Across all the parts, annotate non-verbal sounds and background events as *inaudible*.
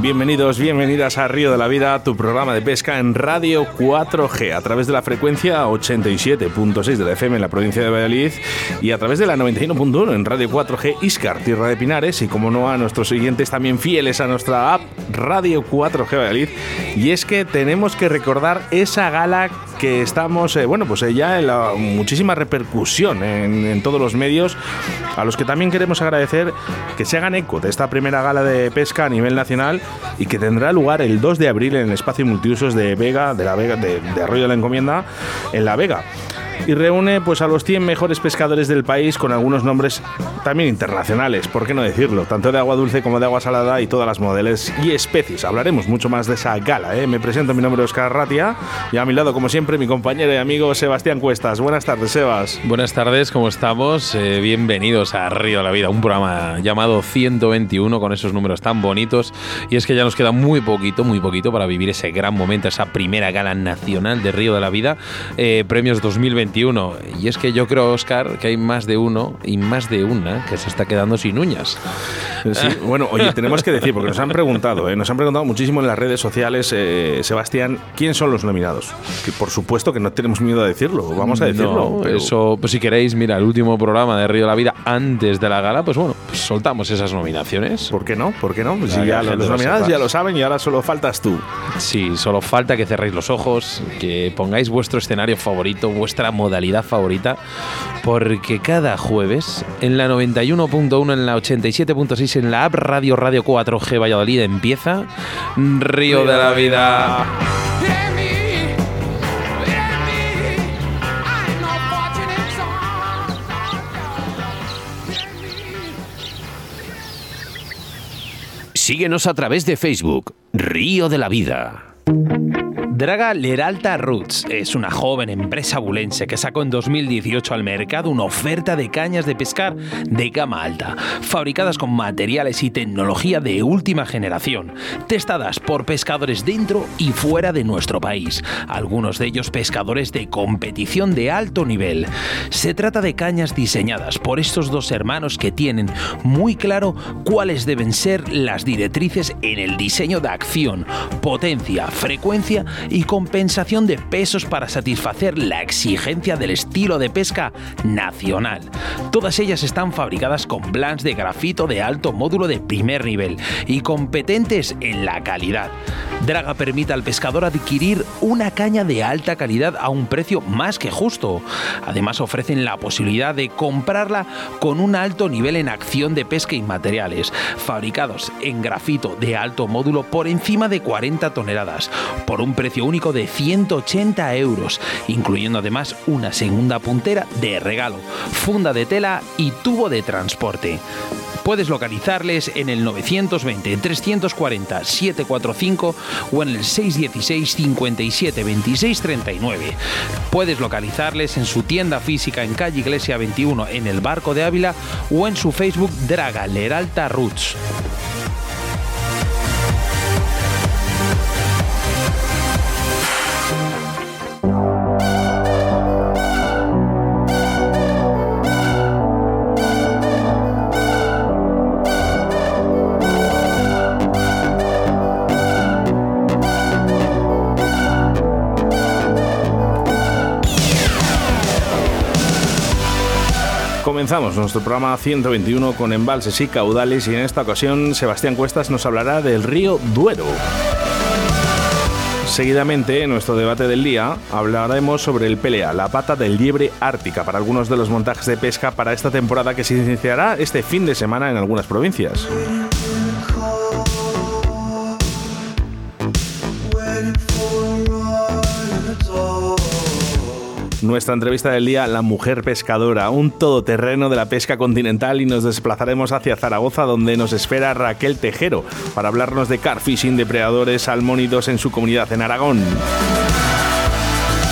Bienvenidos, bienvenidas a Río de la Vida, tu programa de pesca en Radio 4G, a través de la frecuencia 87.6 de la FM en la provincia de Valladolid y a través de la 91.1 en Radio 4G Iscar, Tierra de Pinares, y como no a nuestros siguientes también fieles a nuestra app Radio 4G Valladolid. Y es que tenemos que recordar esa gala que estamos, eh, bueno, pues eh, ya en la muchísima repercusión en, en, todos los medios, a los que también queremos agradecer que se hagan eco de esta primera gala de pesca a nivel nacional y que tendrá lugar el 2 de abril en el espacio multiusos de Vega, de la Vega, de, de Arroyo de la Encomienda, en La Vega y reúne pues a los 100 mejores pescadores del país con algunos nombres también internacionales, por qué no decirlo, tanto de agua dulce como de agua salada y todas las modelos y especies. Hablaremos mucho más de esa gala. ¿eh? Me presento, mi nombre es Oscar Ratia y a mi lado, como siempre, mi compañero y amigo Sebastián Cuestas. Buenas tardes, Sebas. Buenas tardes, ¿cómo estamos? Eh, bienvenidos a Río de la Vida, un programa llamado 121 con esos números tan bonitos. Y es que ya nos queda muy poquito, muy poquito para vivir ese gran momento, esa primera gala nacional de Río de la Vida, eh, premios 2021. Y es que yo creo, Oscar, que hay más de uno y más de una que se está quedando sin uñas. Sí, *laughs* bueno, oye, tenemos que decir, porque nos han preguntado, ¿eh? nos han preguntado muchísimo en las redes sociales, eh, Sebastián, ¿quién son los nominados? Que por supuesto que no tenemos miedo a decirlo, vamos a decirlo. No, pero... Eso, pues si queréis, mira, el último programa de Río de la Vida antes de la gala, pues bueno, pues soltamos esas nominaciones. ¿Por qué no? ¿Por qué no? Pues si ya, ya los nominados ya lo saben y ahora solo faltas tú. Sí, solo falta que cerréis los ojos, que pongáis vuestro escenario favorito, vuestra modalidad favorita, porque cada jueves en la 91.1, en la 87.6, en la app Radio Radio 4G Valladolid empieza Río de la Vida. Síguenos a través de Facebook, Río de la Vida. Draga Leralta Roots es una joven empresa bulense que sacó en 2018 al mercado una oferta de cañas de pescar de gama alta, fabricadas con materiales y tecnología de última generación, testadas por pescadores dentro y fuera de nuestro país, algunos de ellos pescadores de competición de alto nivel. Se trata de cañas diseñadas por estos dos hermanos que tienen muy claro cuáles deben ser las directrices en el diseño de acción, potencia, frecuencia y compensación de pesos para satisfacer la exigencia del estilo de pesca nacional. Todas ellas están fabricadas con blancs de grafito de alto módulo de primer nivel y competentes en la calidad. Draga permite al pescador adquirir una caña de alta calidad a un precio más que justo. Además ofrecen la posibilidad de comprarla con un alto nivel en acción de pesca y materiales, fabricados en grafito de alto módulo por encima de 40 toneladas, por un precio único de 180 euros, incluyendo además una segunda puntera de regalo, funda de tela y tubo de transporte. Puedes localizarles en el 920-340-745 o en el 616 57 26 39. Puedes localizarles en su tienda física en calle Iglesia 21 en el Barco de Ávila o en su Facebook Draga Leralta Roots. Comenzamos nuestro programa 121 con embalses y caudales y en esta ocasión Sebastián Cuestas nos hablará del río Duero. Seguidamente, en nuestro debate del día, hablaremos sobre el pelea, la pata del liebre ártica, para algunos de los montajes de pesca para esta temporada que se iniciará este fin de semana en algunas provincias. Nuestra entrevista del día, La Mujer Pescadora, un todoterreno de la pesca continental y nos desplazaremos hacia Zaragoza donde nos espera Raquel Tejero para hablarnos de carfishing, depredadores, salmónidos en su comunidad en Aragón.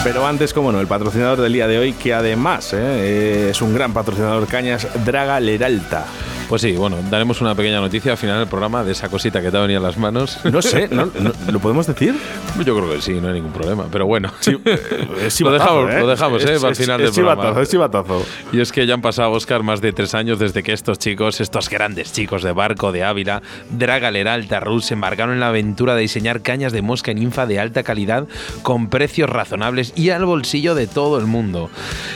Pero antes, como no, el patrocinador del día de hoy, que además eh, es un gran patrocinador cañas, Draga Leralta. Pues sí, bueno, daremos una pequeña noticia al final del programa de esa cosita que te ha venido a las manos. *laughs* No sé, ¿no, lo podemos decir? Yo creo que sí, no hay ningún problema. Pero bueno, eh, *laughs* lo dejamos, ¿eh? lo dejamos ¿eh? para el final del programa. Es chivatazo. Y es que ya han pasado, Oscar, más de tres años desde que estos chicos, estos grandes chicos de barco de Ávila, Draga Leralta Rus, se embarcaron en la aventura de diseñar cañas de mosca en ninfa de alta calidad con precios razonables y al bolsillo de todo el mundo.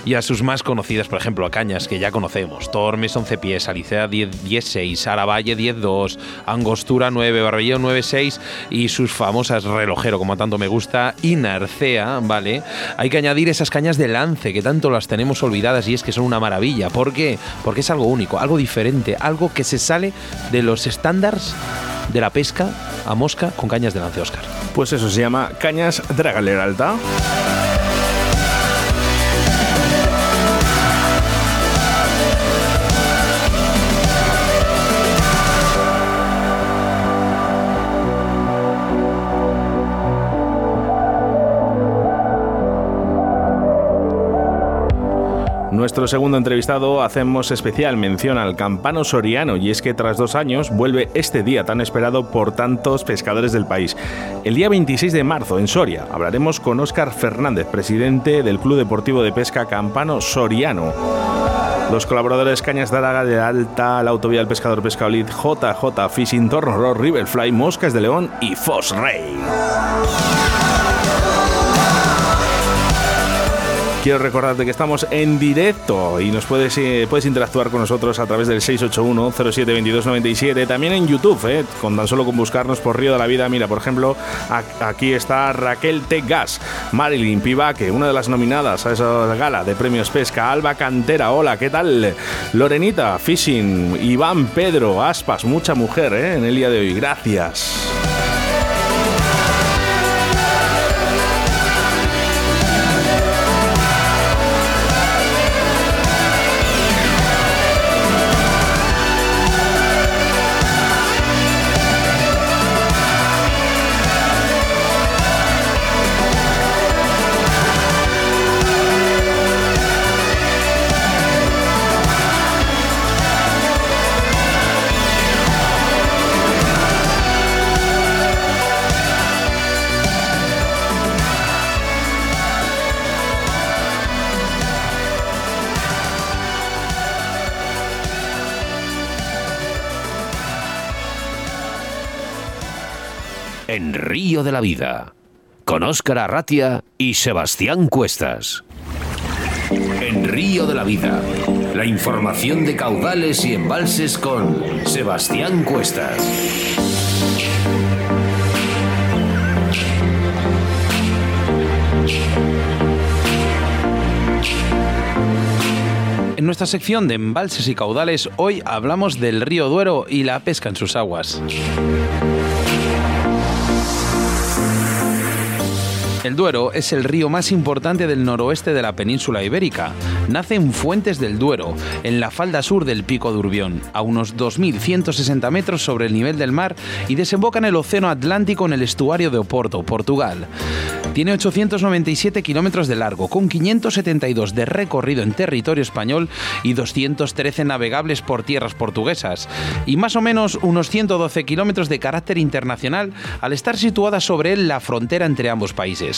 Y a sus más conocidas, por ejemplo, a cañas que ya conocemos: Tormes 11 pies, Alicea 10-6, Aravalle 10-2, Angostura 9, Barbello 9-6 y sus famosas relojero, como tanto me gusta, y Narcea, ¿vale? Hay que añadir esas cañas de lance que tanto las tenemos olvidadas y es que son una maravilla. ¿Por qué? Porque es algo único, algo diferente, algo que se sale de los estándares de la pesca a mosca con cañas de lance, Oscar. Pues eso se llama cañas Dragalera Alta. Nuestro segundo entrevistado hacemos especial mención al campano soriano y es que tras dos años vuelve este día tan esperado por tantos pescadores del país. El día 26 de marzo en Soria hablaremos con Óscar Fernández, presidente del Club Deportivo de Pesca Campano Soriano. Los colaboradores Cañas Daraga de Alta, la Autovía del Pescador Pescaolid, JJ Fishing, Torno Riverfly, Moscas de León y Foss Quiero recordarte que estamos en directo y nos puedes, eh, puedes interactuar con nosotros a través del 681-072297. También en YouTube, eh, con tan solo con buscarnos por Río de la Vida. Mira, por ejemplo, aquí está Raquel T. Gas, Marilyn Pivaque, una de las nominadas a esa gala de premios pesca. Alba Cantera, hola, ¿qué tal? Lorenita, Fishing, Iván Pedro, Aspas, mucha mujer eh, en el día de hoy. Gracias. De la Vida, con Óscar Arratia y Sebastián Cuestas. En Río de la Vida, la información de caudales y embalses con Sebastián Cuestas. En nuestra sección de embalses y caudales, hoy hablamos del río Duero y la pesca en sus aguas. El Duero es el río más importante del noroeste de la península ibérica. Nace en Fuentes del Duero, en la falda sur del Pico de Urbión, a unos 2.160 metros sobre el nivel del mar y desemboca en el Océano Atlántico en el estuario de Oporto, Portugal. Tiene 897 kilómetros de largo, con 572 de recorrido en territorio español y 213 navegables por tierras portuguesas, y más o menos unos 112 kilómetros de carácter internacional al estar situada sobre él la frontera entre ambos países.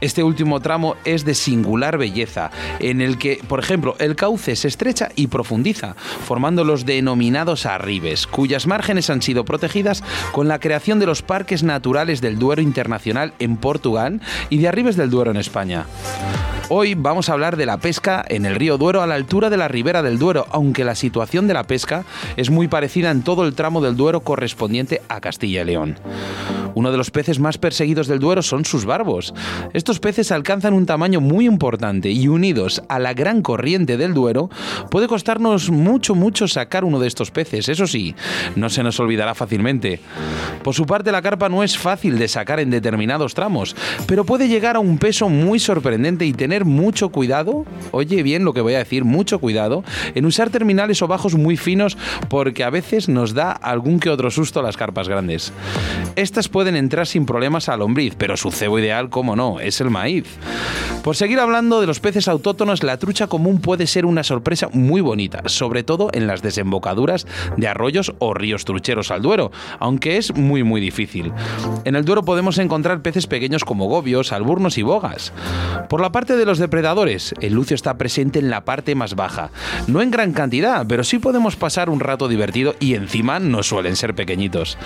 Este último tramo es de singular belleza, en el que, por ejemplo, el cauce se estrecha y profundiza, formando los denominados arribes, cuyas márgenes han sido protegidas con la creación de los parques naturales del Duero Internacional en Portugal y de Arribes del Duero en España. Hoy vamos a hablar de la pesca en el río Duero a la altura de la ribera del Duero, aunque la situación de la pesca es muy parecida en todo el tramo del Duero correspondiente a Castilla y León. Uno de los peces más perseguidos del Duero son sus barbos. Estos peces alcanzan un tamaño muy importante y unidos a la gran corriente del Duero, puede costarnos mucho, mucho sacar uno de estos peces. Eso sí, no se nos olvidará fácilmente. Por su parte, la carpa no es fácil de sacar en determinados tramos, pero puede llegar a un peso muy sorprendente y tener mucho cuidado, oye bien lo que voy a decir, mucho cuidado, en usar terminales o bajos muy finos porque a veces nos da algún que otro susto a las carpas grandes. Estas pueden entrar sin problemas a lombriz, pero su cebo ideal, como no, es el maíz. Por seguir hablando de los peces autóctonos, la trucha común puede ser una sorpresa muy bonita, sobre todo en las desembocaduras de arroyos o ríos trucheros al Duero, aunque es muy muy difícil. En el Duero podemos encontrar peces pequeños como gobios, alburnos y bogas. Por la parte de los depredadores, el lucio está presente en la parte más baja, no en gran cantidad, pero sí podemos pasar un rato divertido y encima no suelen ser pequeñitos.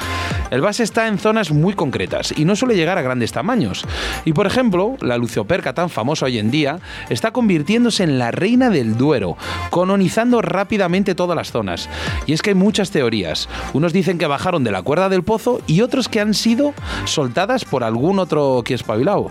El base está en zonas muy concretas y no suele llegar a grandes tamaños. Y por ejemplo, la lucioperca tan famosa hoy en día está convirtiéndose en la reina del Duero, colonizando rápidamente todas las zonas. Y es que hay muchas teorías. Unos dicen que bajaron de la cuerda del pozo y otros que han sido soltadas por algún otro que espabilado.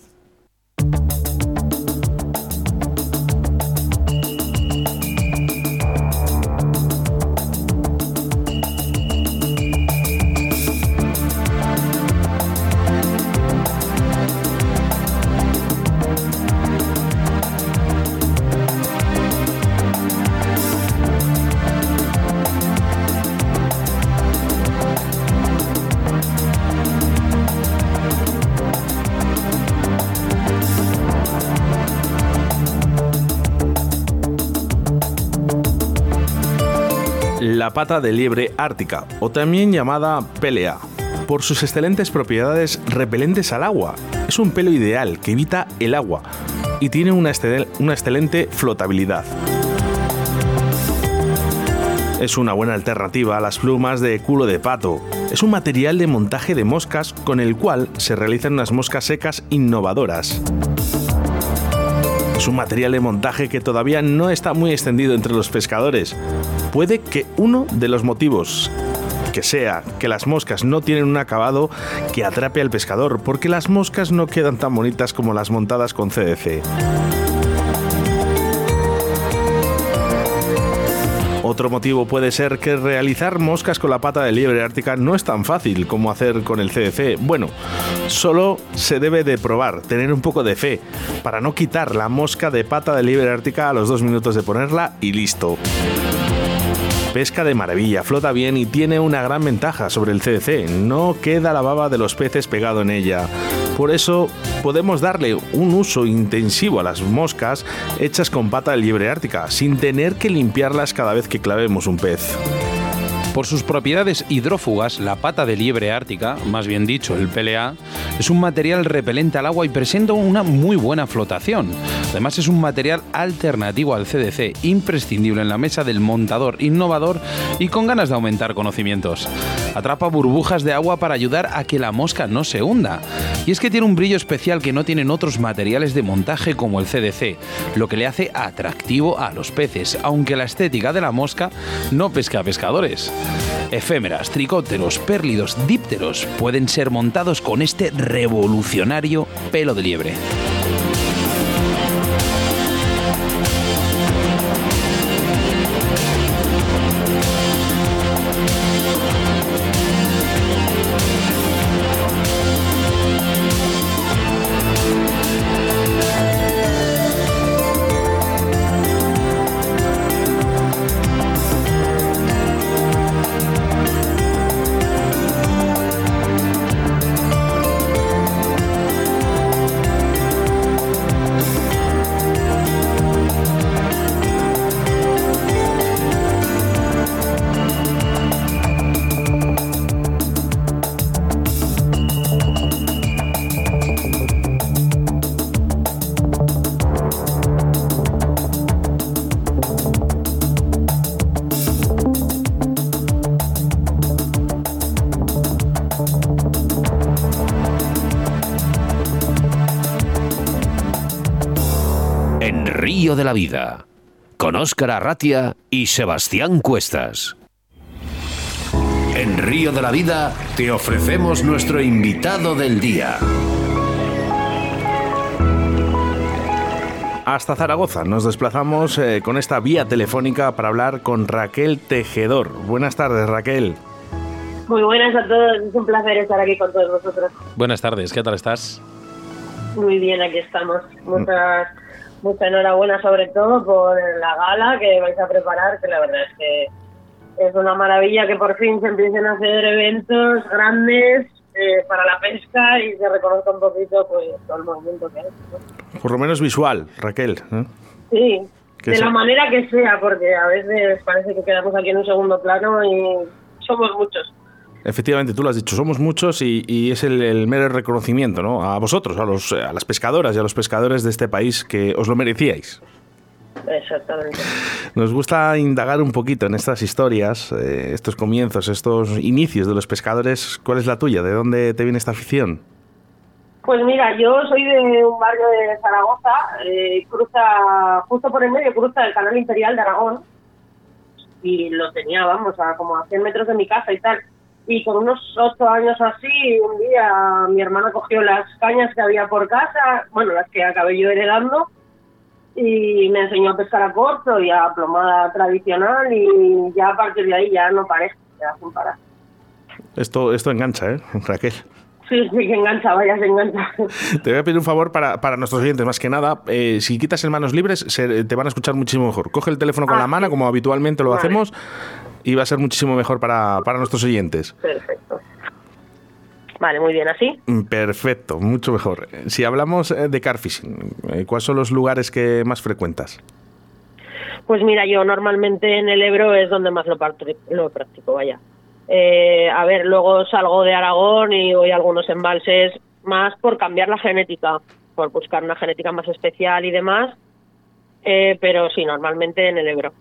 Pata de liebre ártica, o también llamada pelea, por sus excelentes propiedades repelentes al agua. Es un pelo ideal que evita el agua y tiene una, una excelente flotabilidad. Es una buena alternativa a las plumas de culo de pato. Es un material de montaje de moscas con el cual se realizan unas moscas secas innovadoras. Es un material de montaje que todavía no está muy extendido entre los pescadores. Puede que uno de los motivos que sea que las moscas no tienen un acabado que atrape al pescador, porque las moscas no quedan tan bonitas como las montadas con CDC. Otro motivo puede ser que realizar moscas con la pata de liebre ártica no es tan fácil como hacer con el CDC. Bueno, solo se debe de probar, tener un poco de fe, para no quitar la mosca de pata de liebre ártica a los dos minutos de ponerla y listo. Pesca de maravilla, flota bien y tiene una gran ventaja sobre el CDC, no queda la baba de los peces pegado en ella. Por eso podemos darle un uso intensivo a las moscas hechas con pata de liebre ártica, sin tener que limpiarlas cada vez que clavemos un pez. Por sus propiedades hidrófugas, la pata de liebre ártica, más bien dicho el PLA, es un material repelente al agua y presenta una muy buena flotación. Además es un material alternativo al CDC, imprescindible en la mesa del montador innovador y con ganas de aumentar conocimientos. Atrapa burbujas de agua para ayudar a que la mosca no se hunda. Y es que tiene un brillo especial que no tienen otros materiales de montaje como el CDC, lo que le hace atractivo a los peces, aunque la estética de la mosca no pesca a pescadores. Efémeras, tricóteros, pérlidos, dípteros pueden ser montados con este revolucionario pelo de liebre. De la Vida, con Óscar Arratia y Sebastián Cuestas. En Río de la Vida te ofrecemos nuestro invitado del día. hasta Zaragoza. Nos desplazamos eh, con esta vía telefónica para hablar con Raquel Tejedor. Buenas tardes, Raquel. Muy buenas a todos, es un placer estar aquí con todos vosotros. Buenas tardes, ¿qué tal estás? Muy bien, aquí estamos. Muchas, mucha enhorabuena sobre todo por la gala que vais a preparar, que la verdad es que es una maravilla que por fin se empiecen a hacer eventos grandes eh, para la pesca y se reconozca un poquito pues todo el movimiento que hay. Por lo menos visual, Raquel. ¿eh? Sí, de la manera que sea, porque a veces parece que quedamos aquí en un segundo plano y somos muchos. Efectivamente, tú lo has dicho, somos muchos y, es el, mero reconocimiento ¿no? a vosotros, a, los, a las pescadoras y a los pescadores de este país que os lo merecíais. Exactamente. Nos gusta indagar un poquito en estas historias, eh, estos comienzos, estos inicios de los pescadores. ¿Cuál es la tuya? ¿De dónde te viene esta afición? Pues mira, yo soy de un barrio de Zaragoza, eh, cruza, justo por el medio, cruza el canal imperial de Aragón y lo tenía, vamos, a como a 100 metros de mi casa y tal. Y con unos ocho años así, un día mi hermana cogió las cañas que había por casa, bueno, las que acabé yo heredando, y me enseñó a pescar a corto y a plomada tradicional y ya a partir de ahí ya no parece, ya sin parar. Esto, esto engancha, ¿eh, *laughs* Raquel? Sí, sí, que engancha, vaya, se engancha. Te voy a pedir un favor para, para nuestros oyentes, más que nada. Eh, si quitas en manos libres, te van a escuchar muchísimo mejor. Coge el teléfono con Ah, la mano, como habitualmente lo Vale. hacemos, y va a ser muchísimo mejor para, para nuestros oyentes. Perfecto. Vale, muy bien, así. Mm, Perfecto, mucho mejor. Si hablamos eh, de carfishing, eh, ¿cuáles son los lugares que más frecuentas? Pues mira, yo normalmente en el Ebro es donde más lo practico, vaya. Eh, a ver, luego salgo de Aragón y voy a algunos embalses más por cambiar la genética, por buscar una genética más especial y demás. Eh, pero sí, normalmente en el Ebro.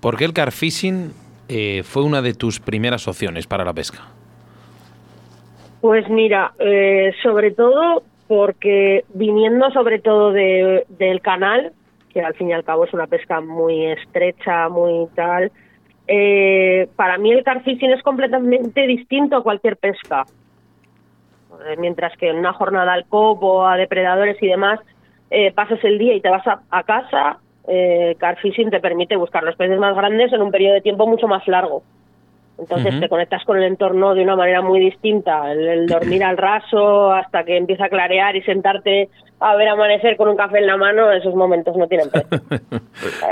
¿Por qué el carfishing eh, fue una de tus primeras opciones para la pesca? Pues mira, eh, sobre todo porque viniendo sobre todo de, del canal, que al fin y al cabo es una pesca muy estrecha, muy tal, eh, para mí el carfishing es completamente distinto a cualquier pesca. Eh, Mientras que en una jornada al copo, a depredadores y demás, eh, pasas el día y te vas a casa, eh, carfishing te permite buscar los peces más grandes en un periodo de tiempo mucho más largo. Entonces te conectas con el entorno de una manera muy distinta. El, el dormir al raso hasta que empieza a clarear y sentarte a ver amanecer con un café en la mano, esos momentos no tienen precio. *laughs*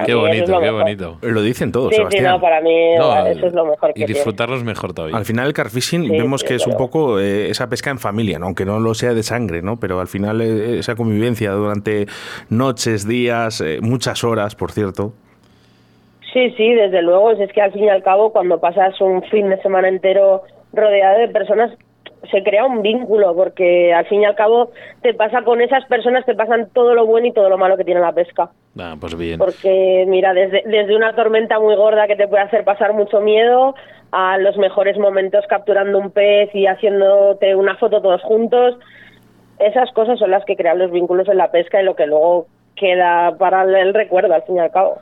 Qué es bonito, lo qué mejor. bonito. Lo dicen todos, Sí, sí, Sebastián. no, para mí No, eso es lo mejor que y tiene. disfrutarlos mejor todavía. Al final el carfishing Sí, vemos sí, que es un poco eh, esa pesca en familia, ¿no? aunque no lo sea de sangre, ¿no? pero al final eh, esa convivencia durante noches, días, eh, muchas horas, por cierto. Sí, sí, desde luego. Es que al fin y al cabo, cuando pasas un fin de semana entero rodeado de personas, se crea un vínculo, porque al fin y al cabo te pasa con esas personas, te pasan todo lo bueno y todo lo malo que tiene la pesca. Ah, pues bien. Porque, mira, desde, desde una tormenta muy gorda que te puede hacer pasar mucho miedo a los mejores momentos capturando un pez y haciéndote una foto todos juntos, esas cosas son las que crean los vínculos en la pesca y lo que luego queda para el- el recuerdo, al fin y al cabo.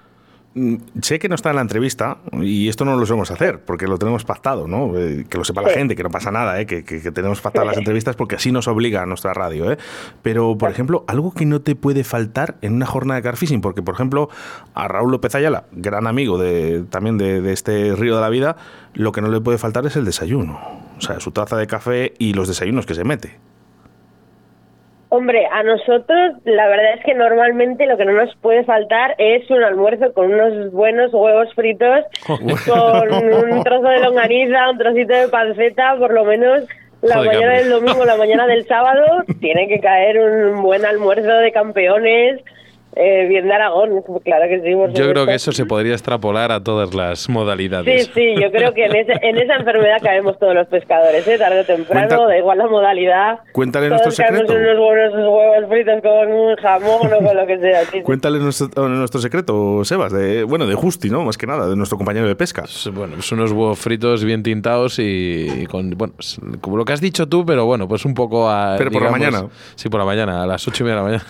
Mm, Sé que no está en la entrevista y esto no lo solemos hacer porque lo tenemos pactado, ¿no? Eh, que lo sepa la Sí. gente, que no pasa nada, ¿eh? que, que- que tenemos pactadas las entrevistas porque así nos obliga a nuestra radio. ¿eh? Pero, por ejemplo, algo que no te puede faltar en una jornada de carfishing, porque, por ejemplo, a Raúl López Ayala, gran amigo de, también de, de este río de la vida, lo que no le puede faltar es el desayuno. O sea, su taza de café y los desayunos que se mete. Hombre, a nosotros la verdad es que normalmente lo que no nos puede faltar es un almuerzo con unos buenos huevos fritos, con un trozo de longaniza, un trocito de panceta, por lo menos la Joder, mañana del domingo, la mañana del sábado, tiene que caer un buen almuerzo de campeones, eh, bien de Aragón, claro que sí. por Yo creo que eso se podría extrapolar a todas las Sí, modalidades. sí, yo creo que en, ese- en esa enfermedad caemos todos los pescadores, ¿eh? tarde o temprano, Cuenta- da igual la modalidad. Cuéntale todos nuestro secreto. unos buenos huevos fritos con un jamón o con lo que sea. sí, sí. Cuéntale nuestro, nuestro secreto, Sebas, de, bueno, de Justi, ¿no? Más que nada, de nuestro compañero de pesca. Bueno, pues unos huevos fritos bien tintados y, y con, bueno, como lo que has dicho tú, pero bueno, pues un poco a. Pero por la mañana. Sí, por la mañana, a las ocho y media de la mañana.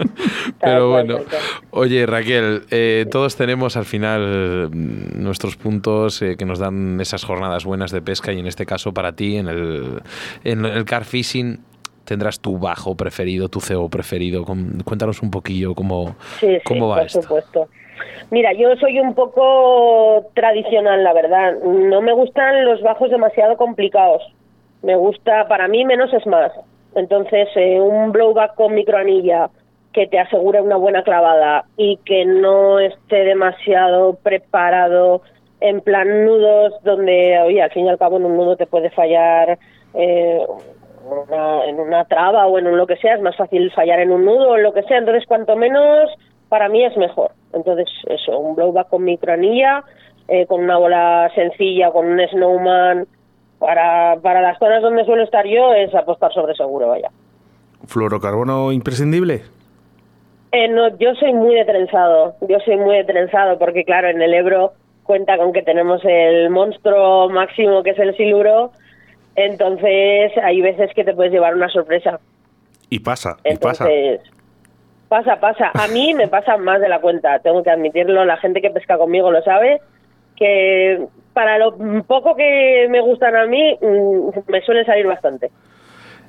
*laughs* *laughs* Pero bueno, oye Raquel, eh, todos tenemos al final mm, nuestros puntos eh, que nos dan esas jornadas buenas de pesca y en este caso para ti, en el, en el car fishing, tendrás tu bajo preferido, tu cebo preferido. Cuéntanos un poquillo cómo, cómo va por esto. supuesto. Mira, yo soy un poco tradicional, la verdad. No me gustan los bajos demasiado complicados. Me gusta, para mí, menos es más. Entonces, eh, un blowback con microanilla que te asegure una buena clavada y que no esté demasiado preparado en plan nudos donde, oye, al fin y al cabo en un nudo te puede fallar eh, en una traba o en un lo que sea, es más fácil fallar en un nudo o lo que sea, entonces cuanto menos para mí es mejor. Entonces eso, un blowback con microanilla, eh, con una bola sencilla, con un snowman, para, para las zonas donde suelo estar yo es apostar sobre seguro, vaya. ¿Fluorocarbono imprescindible? Eh, no, yo soy muy de trenzado, yo soy muy de trenzado porque claro, en el Ebro cuenta con que tenemos el monstruo máximo que es el siluro, entonces hay veces que te puedes llevar una sorpresa. Y pasa, y pasa. Pasa, pasa. A mí me pasa más de la cuenta, tengo que admitirlo, la gente que pesca conmigo lo sabe, que para lo poco que me gustan a mí, mm, me suele salir bastante.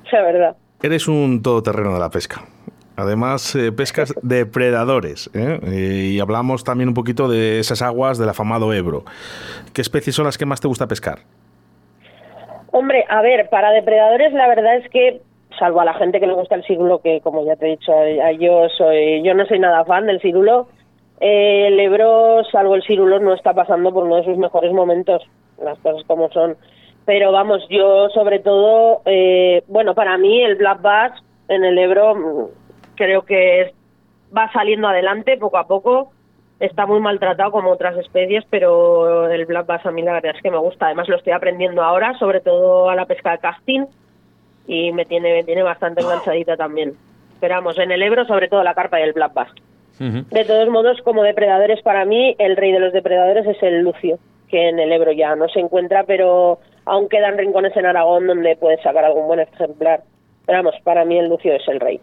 O verdad. Eres un todoterreno de la pesca. Además, eh, pescas depredadores. ¿eh? y hablamos también un poquito de esas aguas del afamado Ebro. ¿Qué especies son las que más te gusta pescar? Hombre, a ver, para depredadores la verdad es que, salvo a la gente que le gusta el cirulo, que como ya te he dicho, yo soy, yo no soy nada fan del cirulo, eh, el Ebro, salvo el cirulo, no está pasando por uno de sus mejores momentos, las cosas como son. Pero vamos, yo sobre todo, bueno, para mí el Black Bass en el Ebro creo que va saliendo adelante poco a poco. Está muy maltratado como otras especies, pero el black bass a mí la verdad es que me gusta. Además lo estoy aprendiendo ahora, sobre todo a la pesca de casting, y me tiene, me tiene bastante enganchadita también. Esperamos, en el Ebro sobre todo la carpa y el black bass. De todos modos, como depredadores para mí, el rey de los depredadores es el lucio, que en el Ebro ya no se encuentra, pero aún quedan rincones en Aragón donde puedes sacar algún buen ejemplar. Pero vamos, para mí el lucio es el rey.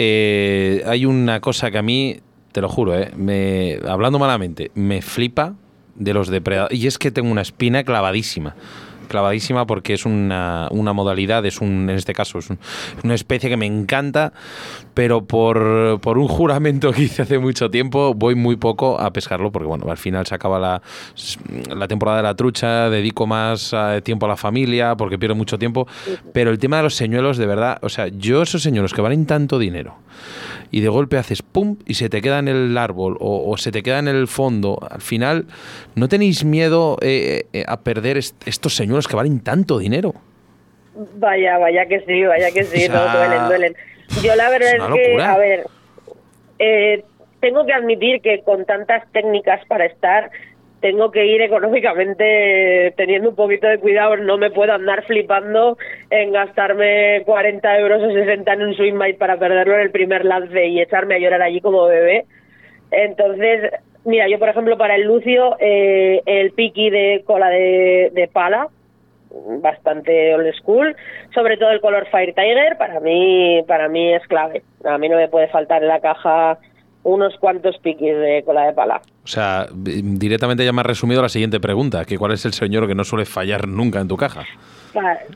Eh, hay una cosa que a mí, te lo juro, eh, me, hablando malamente, me flipa de los depredadores. Y es que tengo una espina clavadísima clavadísima porque es una, una modalidad, es un, en este caso, es una especie que me encanta, pero por, por, un juramento que hice hace mucho tiempo, voy muy poco a pescarlo porque, bueno, al final se acaba la, la temporada de la trucha, dedico más eh, tiempo a la familia porque pierdo mucho tiempo, pero el tema de los señuelos, de verdad, o sea, yo esos señuelos que valen tanto dinero, y de golpe haces pum y se te queda en el árbol o, se te queda en el fondo. Al final, ¿no tenéis miedo eh, eh, a perder estos señuelos que valen tanto dinero? Vaya, vaya que sí, vaya que sí, no, duelen, duelen. Yo la verdad es, que, a ver, eh, tengo que admitir que con tantas técnicas para estar, tengo que ir económicamente teniendo un poquito de cuidado, no me puedo andar flipando en gastarme 40 euros o 60 en un swing bait para perderlo en el primer lance y echarme a llorar allí como bebé. Entonces, mira, yo por ejemplo para el Lucio, eh, el piqui de cola de, de pala, bastante old school, sobre todo el color Fire Tiger, para mí, para mí es clave. A mí no me puede faltar en la caja unos cuantos piquis de cola de pala. O sea, directamente ya me has resumido la siguiente pregunta, que cuál es el señor que no suele fallar nunca en tu caja.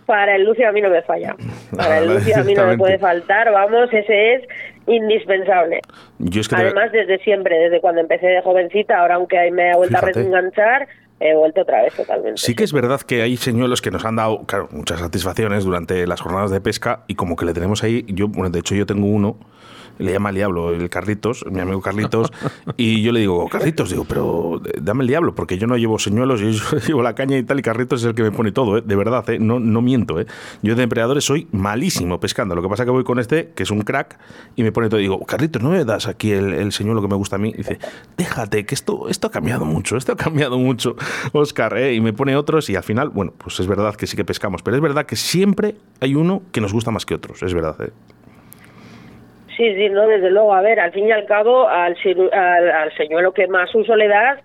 Para, el Lucio a mí no me falla. *laughs* Para el Lucio a mí no me puede faltar, vamos, ese es indispensable. Además, desde siempre, desde cuando empecé de jovencita, ahora aunque me ha vuelto a reenganchar, he vuelto otra vez totalmente. Sí que es verdad que hay señuelos que nos han dado, claro, muchas satisfacciones durante las jornadas de pesca y como que le tenemos ahí, yo, bueno, de hecho yo tengo uno le llama el diablo el Carlitos, mi amigo Carlitos, y yo le digo, Carlitos, digo, pero dame el diablo, porque yo no llevo señuelos, yo *laughs* llevo la caña y tal, y Carlitos es el que me pone todo, ¿eh? de verdad, ¿eh? no, no miento. ¿eh? Yo de empleadores soy malísimo pescando, lo que pasa que voy con este, que es un crack, y me pone todo, y digo, Carlitos, ¿no me das aquí el, el señuelo que me gusta a mí? Y dice, déjate, que esto, esto ha cambiado mucho, esto ha cambiado mucho, Oscar, ¿eh? y me pone otros, y al final, bueno, pues es verdad que sí que pescamos, pero es verdad que siempre hay uno que nos gusta más que otros, es verdad. ¿eh? Sí, sí, no, desde luego. A ver, al fin y al cabo, al, al, señuelo que más uso le das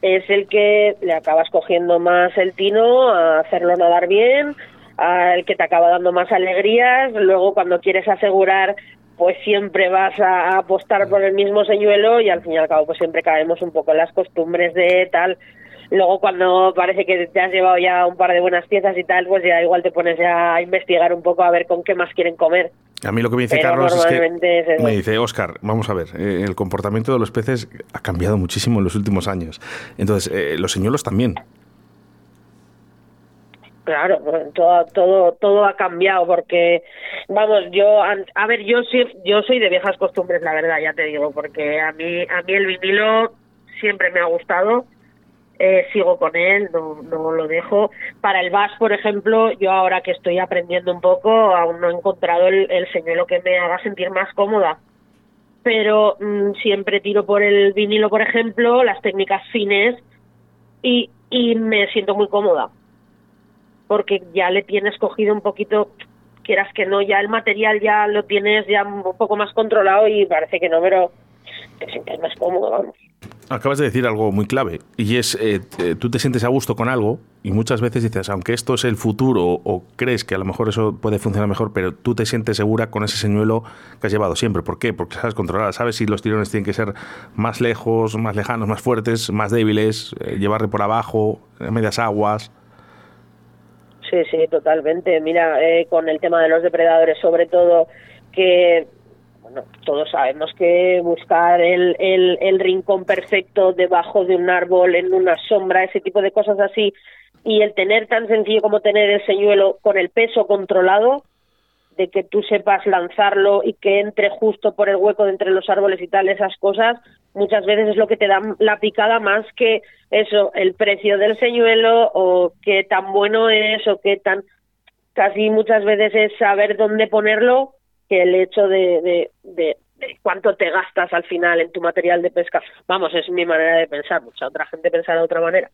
es el que le acabas cogiendo más el tino, a hacerlo nadar bien, al que te acaba dando más alegrías. Luego, cuando quieres asegurar, pues siempre vas a apostar por el mismo señuelo y al fin y al cabo, pues siempre caemos un poco en las costumbres de tal. Luego cuando parece que te has llevado ya un par de buenas piezas y tal, pues ya igual te pones ya a investigar un poco a ver con qué más quieren comer. A mí lo que me dice Carlos es que me dice, Oscar, vamos a ver, eh, el comportamiento de los peces ha cambiado muchísimo en los últimos años. Entonces, eh, los señuelos también. Claro, todo, todo, todo ha cambiado porque, vamos, yo, a ver, yo sí, yo soy de viejas costumbres, la verdad, ya te digo, porque a mí, a mí el vinilo siempre me ha gustado eh, sigo con él, no, no lo dejo. Para el bass, por ejemplo, yo ahora que estoy aprendiendo un poco, aún no he encontrado el, el señuelo que me haga sentir más cómoda. Pero mm, siempre tiro por el vinilo, por ejemplo, las técnicas fines y, y me siento muy cómoda. Porque ya le tienes cogido un poquito, quieras que no, ya el material ya lo tienes ya un poco más controlado y parece que no, pero te sientes más cómodo, vamos. Acabas de decir algo muy clave y es, eh, eh, tú te sientes a gusto con algo y muchas veces dices, aunque esto es el futuro o crees que a lo mejor eso puede funcionar mejor, pero tú te sientes segura con ese señuelo que has llevado siempre. ¿Por qué? Porque sabes controlar, sabes si los tirones tienen que ser más lejos, más lejanos, más fuertes, más débiles, eh, llevarle por abajo, medias aguas. Sí, sí, totalmente. Mira, con el tema de los depredadores, sobre todo, que todos sabemos que buscar el, el, rincón perfecto debajo de un árbol, en una sombra, ese tipo de cosas así, y el tener tan sencillo como tener el señuelo con el peso controlado, de que tú sepas lanzarlo y que entre justo por el hueco de entre los árboles y tal, esas cosas, muchas veces es lo que te da la picada más que eso, el precio del señuelo o qué tan bueno es o qué tan... Casi muchas veces es saber dónde ponerlo que el hecho de, de, cuánto te gastas al final en tu material de pesca. Vamos, es mi manera de pensar, mucha otra gente pensará de otra manera.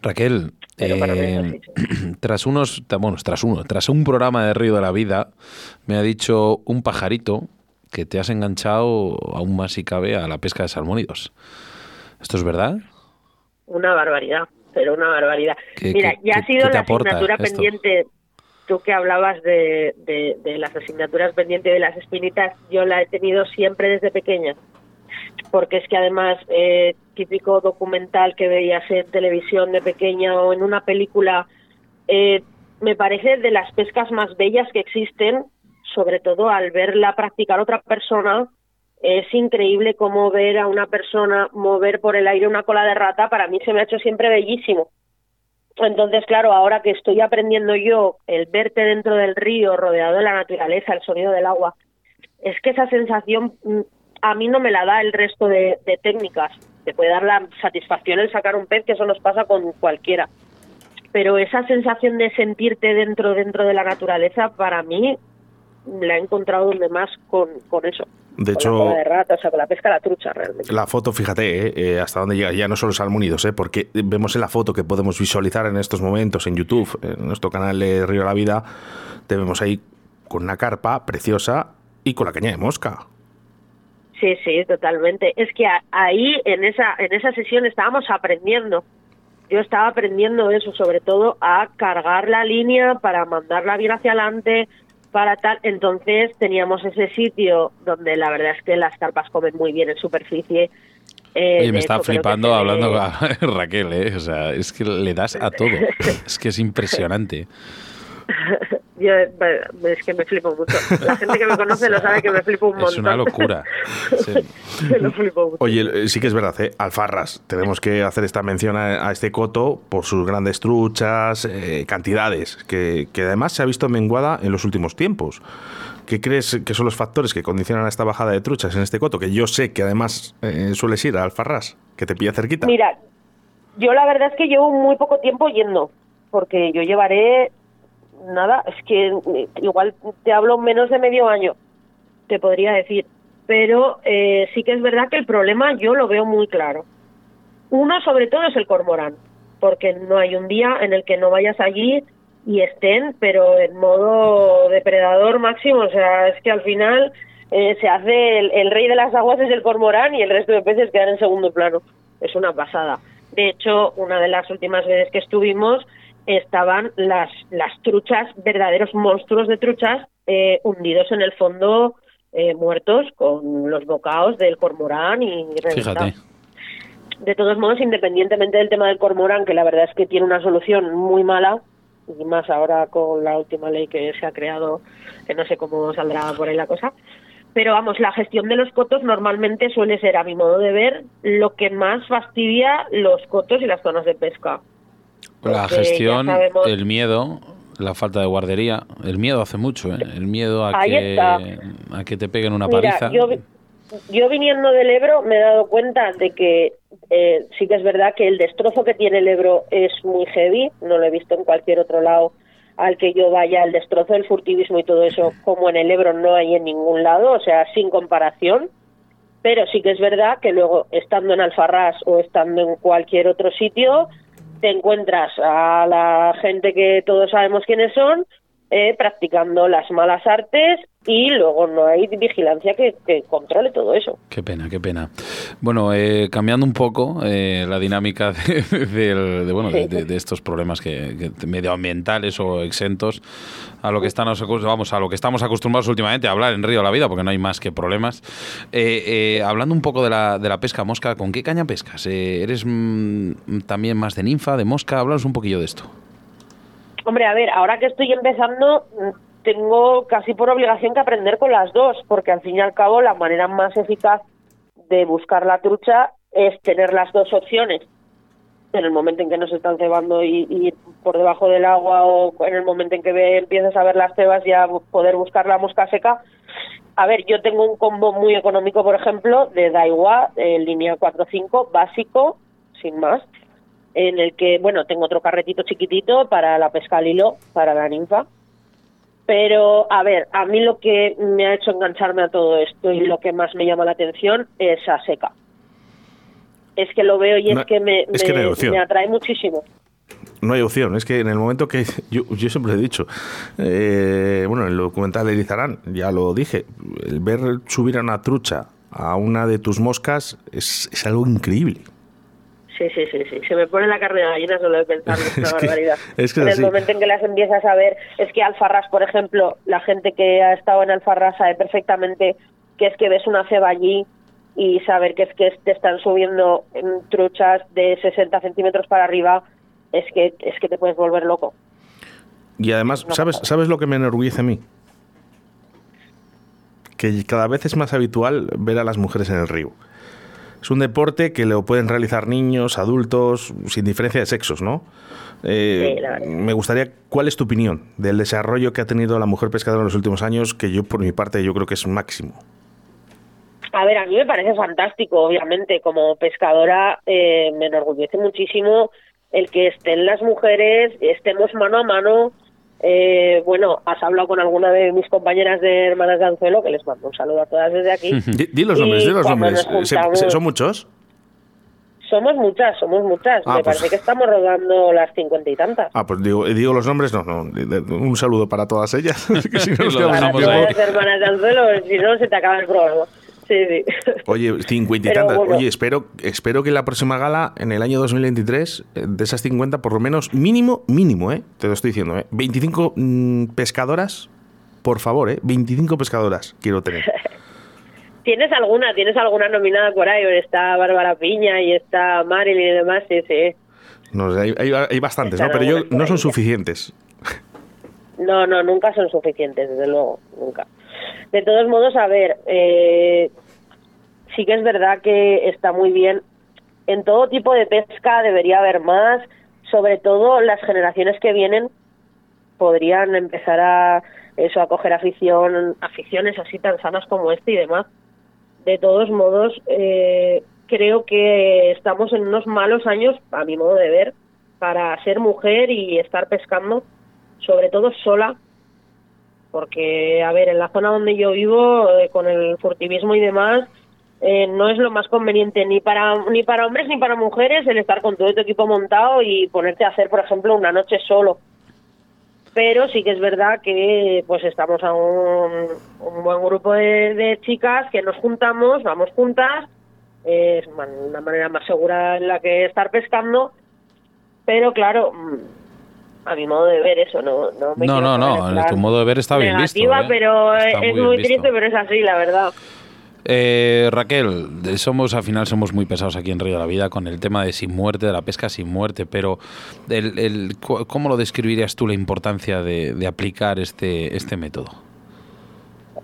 Raquel, eh, *clears throat* tras unos, bueno, tras uno, tras un programa de Río de la Vida, me ha dicho un pajarito que te has enganchado aún más si cabe a la pesca de salmónidos. ¿Esto es verdad? Una barbaridad, pero una barbaridad. Mira, ya ha sido la asignatura pendiente tú que hablabas de, las asignaturas pendientes de las espinitas, yo la he tenido siempre desde pequeña, porque es que además, eh, típico documental que veías en televisión de pequeña o en una película, eh, me parece de las pescas más bellas que existen, sobre todo al verla practicar otra persona, es increíble cómo ver a una persona mover por el aire una cola de rata, para mí se me ha hecho siempre bellísimo entonces, claro, ahora que estoy aprendiendo yo el verte dentro del río, rodeado de la naturaleza, el sonido del agua, es que esa sensación mm, a mí no me la da el resto de, técnicas. Te puede dar la satisfacción el sacar un pez, que eso nos pasa con cualquiera. Pero esa sensación de sentirte dentro, dentro de la naturaleza, para mí, la he encontrado donde más con, con eso. De hecho, la, de rata, o sea, con la pesca la trucha realmente. La foto, fíjate, eh, eh, hasta dónde llega, ya no solo salmonidos, eh, porque vemos en la foto que podemos visualizar en estos momentos en YouTube, en nuestro canal de Río de la Vida, te vemos ahí con una carpa preciosa y con la caña de mosca. Sí, sí, totalmente. Es que ahí en esa en esa sesión estábamos aprendiendo. Yo estaba aprendiendo eso, sobre todo a cargar la línea para mandarla bien hacia adelante, para tal. Entonces teníamos ese sitio donde la verdad es que las carpas comen muy bien en superficie. Eh, Oye, me está flipando hablando con *laughs* Raquel, ¿eh? O sea, es que le das a todo. es que es impresionante. *laughs* Yo es que me flipo mucho. La gente que me *laughs* conoce lo sabe que me flipo un montón. Es una locura. *laughs* Oye, sí que es verdad, ¿eh? Alfarras. Tenemos que hacer esta mención a, este coto por sus grandes truchas, eh, cantidades, que, además se ha visto menguada en los últimos tiempos. ¿Qué crees que son los factores que condicionan esta bajada de truchas en este coto? Que yo sé que además eh, sueles ir a Alfarras, que te pilla cerquita. Mira, yo la verdad es que llevo muy poco tiempo yendo, porque yo llevaré nada, es que eh, igual te hablo menos de medio año, te podría decir. Pero eh, sí que es verdad que el problema yo lo veo muy claro. Uno, sobre todo, es el cormorán, porque no hay un día en el que no vayas allí y estén, pero en modo depredador máximo. O sea, es que al final eh, se hace el, el, rey de las aguas es el cormorán y el resto de peces quedan en segundo plano. Es una pasada. De hecho, una de las últimas veces que estuvimos, estaban las, las truchas, verdaderos monstruos de truchas, eh, hundidos en el fondo, eh, muertos, con los bocaos del cormorán y Fíjate. De todos modos, independientemente del tema del cormorán, que la verdad es que tiene una solución muy mala, y más ahora con la última ley que se ha creado, que no sé cómo saldrá por ahí la cosa. Pero vamos, la gestión de los cotos normalmente suele ser, a mi modo de ver, lo que más fastidia los cotos y las zonas de pesca. La gestión, sabemos- el miedo, la falta de guardería. El miedo hace mucho, ¿eh? El miedo a Ahí que, está. a que te peguen una Mira, paliza. yo, yo viniendo del Ebro me he dado cuenta de que eh, sí que es verdad que el destrozo que tiene el Ebro es muy heavy, no lo he visto en cualquier otro lado al que yo vaya, el destrozo del furtivismo y todo eso, como en el Ebro no hay en ningún lado, o sea, sin comparación. Pero sí que es verdad que luego, estando en Alfarrás o estando en cualquier otro sitio, te encuentras a la gente que todos sabemos quiénes son, eh, practicando las malas artes y luego no hay vigilancia que, que controle todo eso. Qué pena, qué pena. Bueno, eh, cambiando un poco eh, la dinámica *laughs* de, de, bueno, de, estos problemas que, que medioambientales o exentos a lo que estamos acos- vamos a lo que estamos acostumbrados últimamente a hablar en Río de la Vida, porque no hay más que problemas. Eh, eh, hablando un poco de la, de la pesca mosca, ¿con qué caña pescas? ¿Eres mm, también más de ninfa, de mosca? Háblanos un poquillo de esto. Hombre, a ver, ahora que estoy empezando, mm, tengo casi por obligación que aprender con las dos, porque al fin y al cabo la manera más eficaz de buscar la trucha es tener las dos opciones. En el momento en que nos están cebando y, y por debajo del agua o en el momento en que empiezas a ver las cebas ya bu- poder buscar la mosca seca. A ver, yo tengo un combo muy económico, por ejemplo, de Daiwa, en línea 4.5, básico, sin más, en el que, bueno, tengo otro carretito chiquitito para la pesca al hilo, para la ninfa. Pero, a ver, a mí lo que me ha hecho engancharme a todo esto y lo que más me llama la atención es a seca. Es que lo veo y No, es que me, es que me atrae muchísimo. No hay opción, es que en el momento que *laughs* yo, yo siempre he dicho, eh, bueno, en el documental de Lizarán, ya lo dije, el ver subir a una trucha a una de tus moscas es, es algo increíble. Sí, sí, sí, sí. Se me pone la carne de gallina solo de pensar en *laughs* Es esta que- barbaridad. es que en el así. momento en que las empiezas a ver, es que Alfarrás, por ejemplo, la gente que ha estado en Alfarrás sabe perfectamente que es que ves una ceba allí y saber que es que te están subiendo en truchas de 60 centímetros para arriba, es que, es que te puedes volver loco. Y además, No ¿sabes. ¿sabes lo que me enorgullece a mí? Que cada vez es más habitual ver a las mujeres en el río. Es un deporte que lo pueden realizar niños, adultos, sin diferencia de sexos, ¿no? Eh, Sí, la verdad. me gustaría, ¿cuál es tu opinión del desarrollo que ha tenido la mujer pescadora en los últimos años? Que yo, por mi parte, yo creo que es máximo. A ver, a mí me parece fantástico, obviamente, como pescadora eh, me enorgullece muchísimo el que estén las mujeres, estemos mano a mano. Eh, bueno, has hablado con alguna de mis compañeras de Hermanas de Anzuelo, que les mando un saludo a todas desde aquí. *laughs* Di, di los nombres, di los nombres. nos ¿Se- juntamos- se- ¿Son muchos? Somos muchas, somos muchas. Ah, me pues- parece que estamos rodando las cincuenta y tantas. Ah, pues digo, digo los nombres, no, no. Un saludo para todas ellas. *laughs* que si no *laughs* ahí. Todas las hermanas de Anzuelo, si no, se te acaba el programa. Sí, sí. Oye, cincuenta y tantas. bueno. Oye, espero, espero que la próxima gala, en el año 2023, eh, de esas 50, por lo menos mínimo, mínimo, ¿eh? Te lo estoy diciendo, ¿eh? 25 mm, pescadoras, por favor, ¿eh? 25 pescadoras quiero tener. *laughs* ¿Tienes alguna? ¿Tienes alguna nominada por ahí? Está Bárbara Piña y está Marilyn y demás, sí, sí. No hay, hay- hay bastantes, ¿no? Pero yo no son suficientes. No, no, nunca son suficientes, desde luego, nunca. De todos modos, a ver, eh, sí que es verdad que está muy bien. En todo tipo de pesca debería haber más, sobre todo las generaciones que vienen podrían empezar a eso a coger afición, aficiones así tan sanas como este y demás. De todos modos, eh, creo que estamos en unos malos años, a mi modo de ver, para ser mujer y estar pescando, sobre todo sola, porque, a ver, en la zona donde yo vivo, eh, con el furtivismo y demás, eh, no es lo más conveniente ni para ni para hombres ni para mujeres el estar con todo tu equipo montado y ponerte a hacer, por ejemplo, una noche solo. Pero sí que es verdad que pues estamos a un, buen grupo de, de chicas que nos juntamos, vamos juntas, es una manera más segura en la que estar pescando, pero claro, mm, a mi modo de ver eso no no me No, no, no, en tu modo de ver está bien visto, negativa, ¿eh? pero Está es muy triste visto. pero es así la verdad Eh, Raquel, somos al final somos muy pesados aquí en Río de la Vida con el tema de sin muerte, de la pesca sin muerte, pero el, ¿cómo lo describirías tú la importancia de, de aplicar este, este método?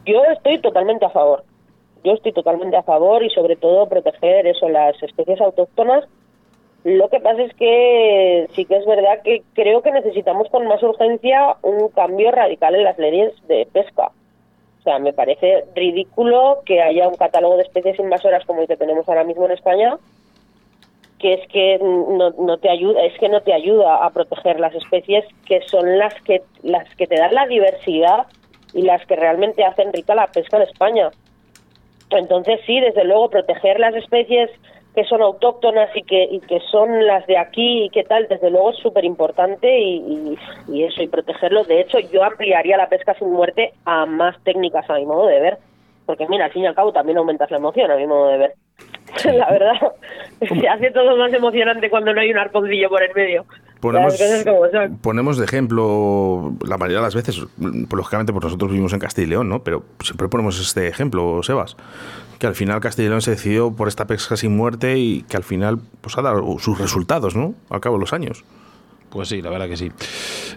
Yo estoy totalmente a favor. Yo estoy totalmente a favor y sobre todo proteger eso, las especies autóctonas. Lo que pasa es que sí que es verdad que creo que necesitamos con más urgencia un cambio radical en las leyes de pesca. O sea, me parece ridículo que haya un catálogo de especies invasoras como el que tenemos ahora mismo en España, que es que no, no te ayuda, es que no te ayuda a proteger las especies que son las que las que te dan la diversidad y las que realmente hacen rica la pesca en España. Entonces sí, desde luego proteger las especies que son autóctonas y que, y que son las de aquí y qué tal, desde luego es súper importante y, y, eso, y protegerlo. De hecho, yo ampliaría la pesca sin muerte a más técnicas a mi modo de ver, porque mira, al fin y al cabo también aumentas la emoción a mi modo de ver. *laughs* la verdad, *laughs* se hace todo más emocionante cuando no hay un arponcillo por el medio. Ponemos, ponemos de ejemplo, la mayoría de las veces, lógicamente, pues nosotros vivimos en Castilla y León, ¿no? Pero siempre ponemos este ejemplo, Sebas, que al final Castilla y León se decidió por esta pesca sin muerte y que al final pues ha dado sus resultados, ¿no? Al cabo de los años. Pues sí, la verdad que sí.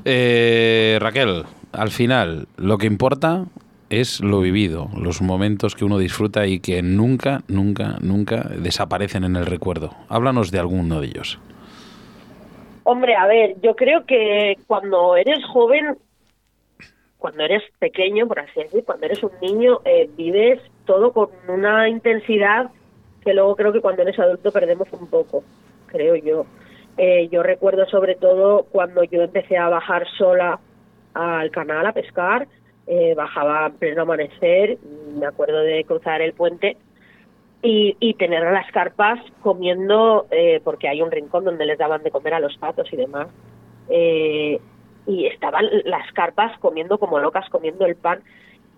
Eh, Raquel, al final, lo que importa es lo vivido, los momentos que uno disfruta y que nunca, nunca, nunca desaparecen en el recuerdo. Háblanos de alguno de ellos. Hombre, a ver, yo creo que cuando eres joven, cuando eres pequeño, por así decir, cuando eres un niño, eh, vives todo con una intensidad que luego creo que cuando eres adulto perdemos un poco, creo yo. Eh, yo recuerdo sobre todo cuando yo empecé a bajar sola al canal a pescar, eh, bajaba en pleno amanecer, me acuerdo de cruzar el puente y, y tener a las carpas comiendo, eh, porque hay un rincón donde les daban de comer a los patos y demás, eh, y estaban las carpas comiendo como locas, comiendo el pan.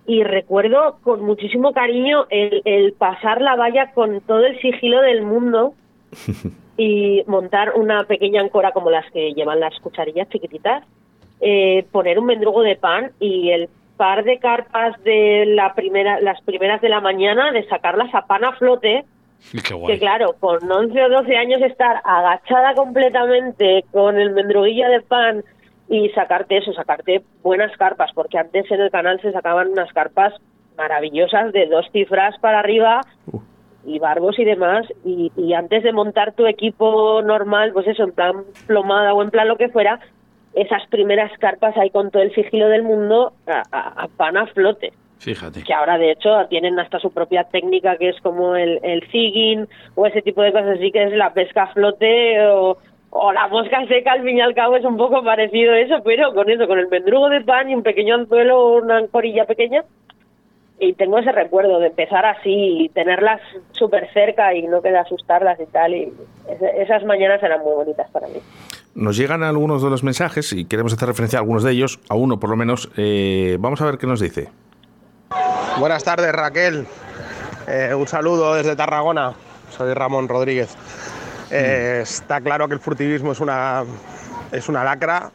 Y recuerdo con muchísimo cariño el, el pasar la valla con todo el sigilo del mundo *laughs* y montar una pequeña ancora como las que llevan las cucharillas chiquititas, eh, poner un mendrugo de pan y el par de carpas de la primera, las primeras de la mañana, de sacarlas a pan a flote. *laughs* Que claro, con 11 o 12 años estar agachada completamente con el mendruguilla de pan y sacarte eso, sacarte buenas carpas, porque antes en el canal se sacaban unas carpas maravillosas de dos cifras para arriba y barbos y demás, y, y antes de montar tu equipo normal, pues eso, en plan plomada o en plan lo que fuera, esas primeras carpas ahí con todo el sigilo del mundo a, pan a flote. Fíjate. Que ahora, de hecho, tienen hasta su propia técnica que es como el, el zigging o ese tipo de cosas así, que es la pesca a flote o, o la mosca seca, al fin y al cabo es un poco parecido a eso, pero con eso, con el mendrugo de pan y un pequeño anzuelo o una ancorilla pequeña. Y tengo ese recuerdo de empezar así y tenerlas súper cerca y no queda asustarlas y tal. Y esas mañanas eran muy bonitas para mí. Nos llegan algunos de los mensajes y queremos hacer referencia a algunos de ellos, a uno por lo menos. Eh, vamos a ver qué nos dice. Buenas tardes, Raquel. Eh, un saludo desde Tarragona. Soy Ramón Rodríguez. Eh, está claro que el furtivismo es una, es una lacra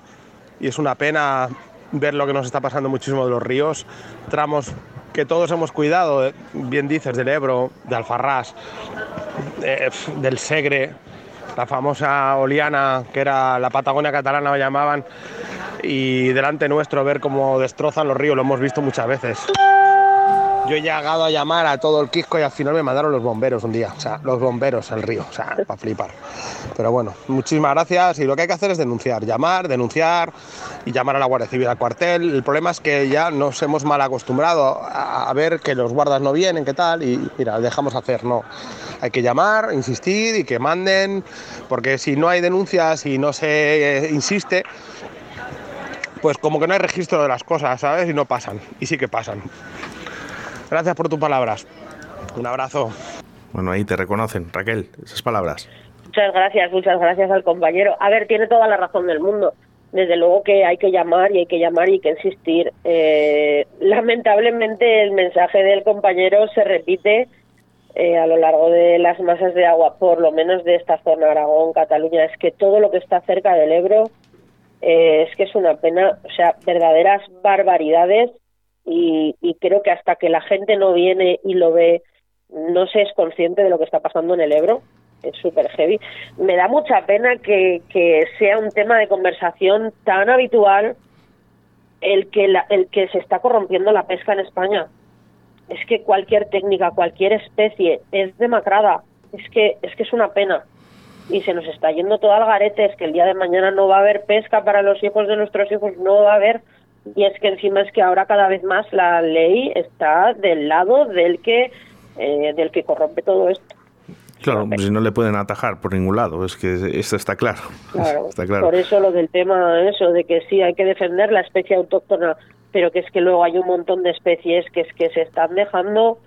y es una pena ver lo que nos está pasando muchísimo de los ríos. Tramos que todos hemos cuidado, bien dices, del Ebro, de Alfarrás, del Segre, la famosa Oliana, que era la Patagonia catalana, lo llamaban, y delante nuestro ver cómo destrozan los ríos, lo hemos visto muchas veces. Yo he llegado a llamar a todo el Quisco y al final me mandaron los bomberos un día, o sea, los bomberos al río, o sea, para flipar. Pero bueno, muchísimas gracias y lo que hay que hacer es denunciar, llamar, denunciar y llamar a la Guardia Civil al cuartel. El problema es que ya nos hemos mal acostumbrado a, ver que los guardas no vienen, qué tal, y mira, dejamos hacer, no. Hay que llamar, insistir y que manden, porque si no hay denuncias y no se insiste, pues como que no hay registro de las cosas, ¿sabes? Y no pasan, y sí que pasan. Gracias por tus palabras. Un abrazo. Bueno, ahí te reconocen, Raquel, esas palabras. Muchas gracias, muchas gracias al compañero. A ver, tiene toda la razón del mundo. Desde luego que hay que llamar y hay que llamar y hay que insistir. Eh, lamentablemente el mensaje del compañero se repite eh, a lo largo de las masas de agua, por lo menos de esta zona, Aragón, Cataluña, es que todo lo que está cerca del Ebro eh, es que es una pena, o sea, verdaderas barbaridades y, creo que hasta que la gente no viene y lo ve no se es consciente de lo que está pasando en el Ebro. Es súper heavy. Me da mucha pena que, que sea un tema de conversación tan habitual el que, la, el que se está corrompiendo la pesca en España. Es que cualquier técnica, cualquier especie es demacrada. Es que es que es una pena. Y se nos está yendo todo al garete. Es que el día de mañana no va a haber pesca para los hijos de nuestros hijos, no va a haber. Y es que encima es que ahora cada vez más la ley está del lado del que eh, del que corrompe todo esto. Claro, pues si no le pueden atajar por ningún lado, es que esto está claro. Claro, *laughs* está claro. Por eso lo del tema, eso, de que sí hay que defender la especie autóctona, pero que es que luego hay un montón de especies que es que se están dejando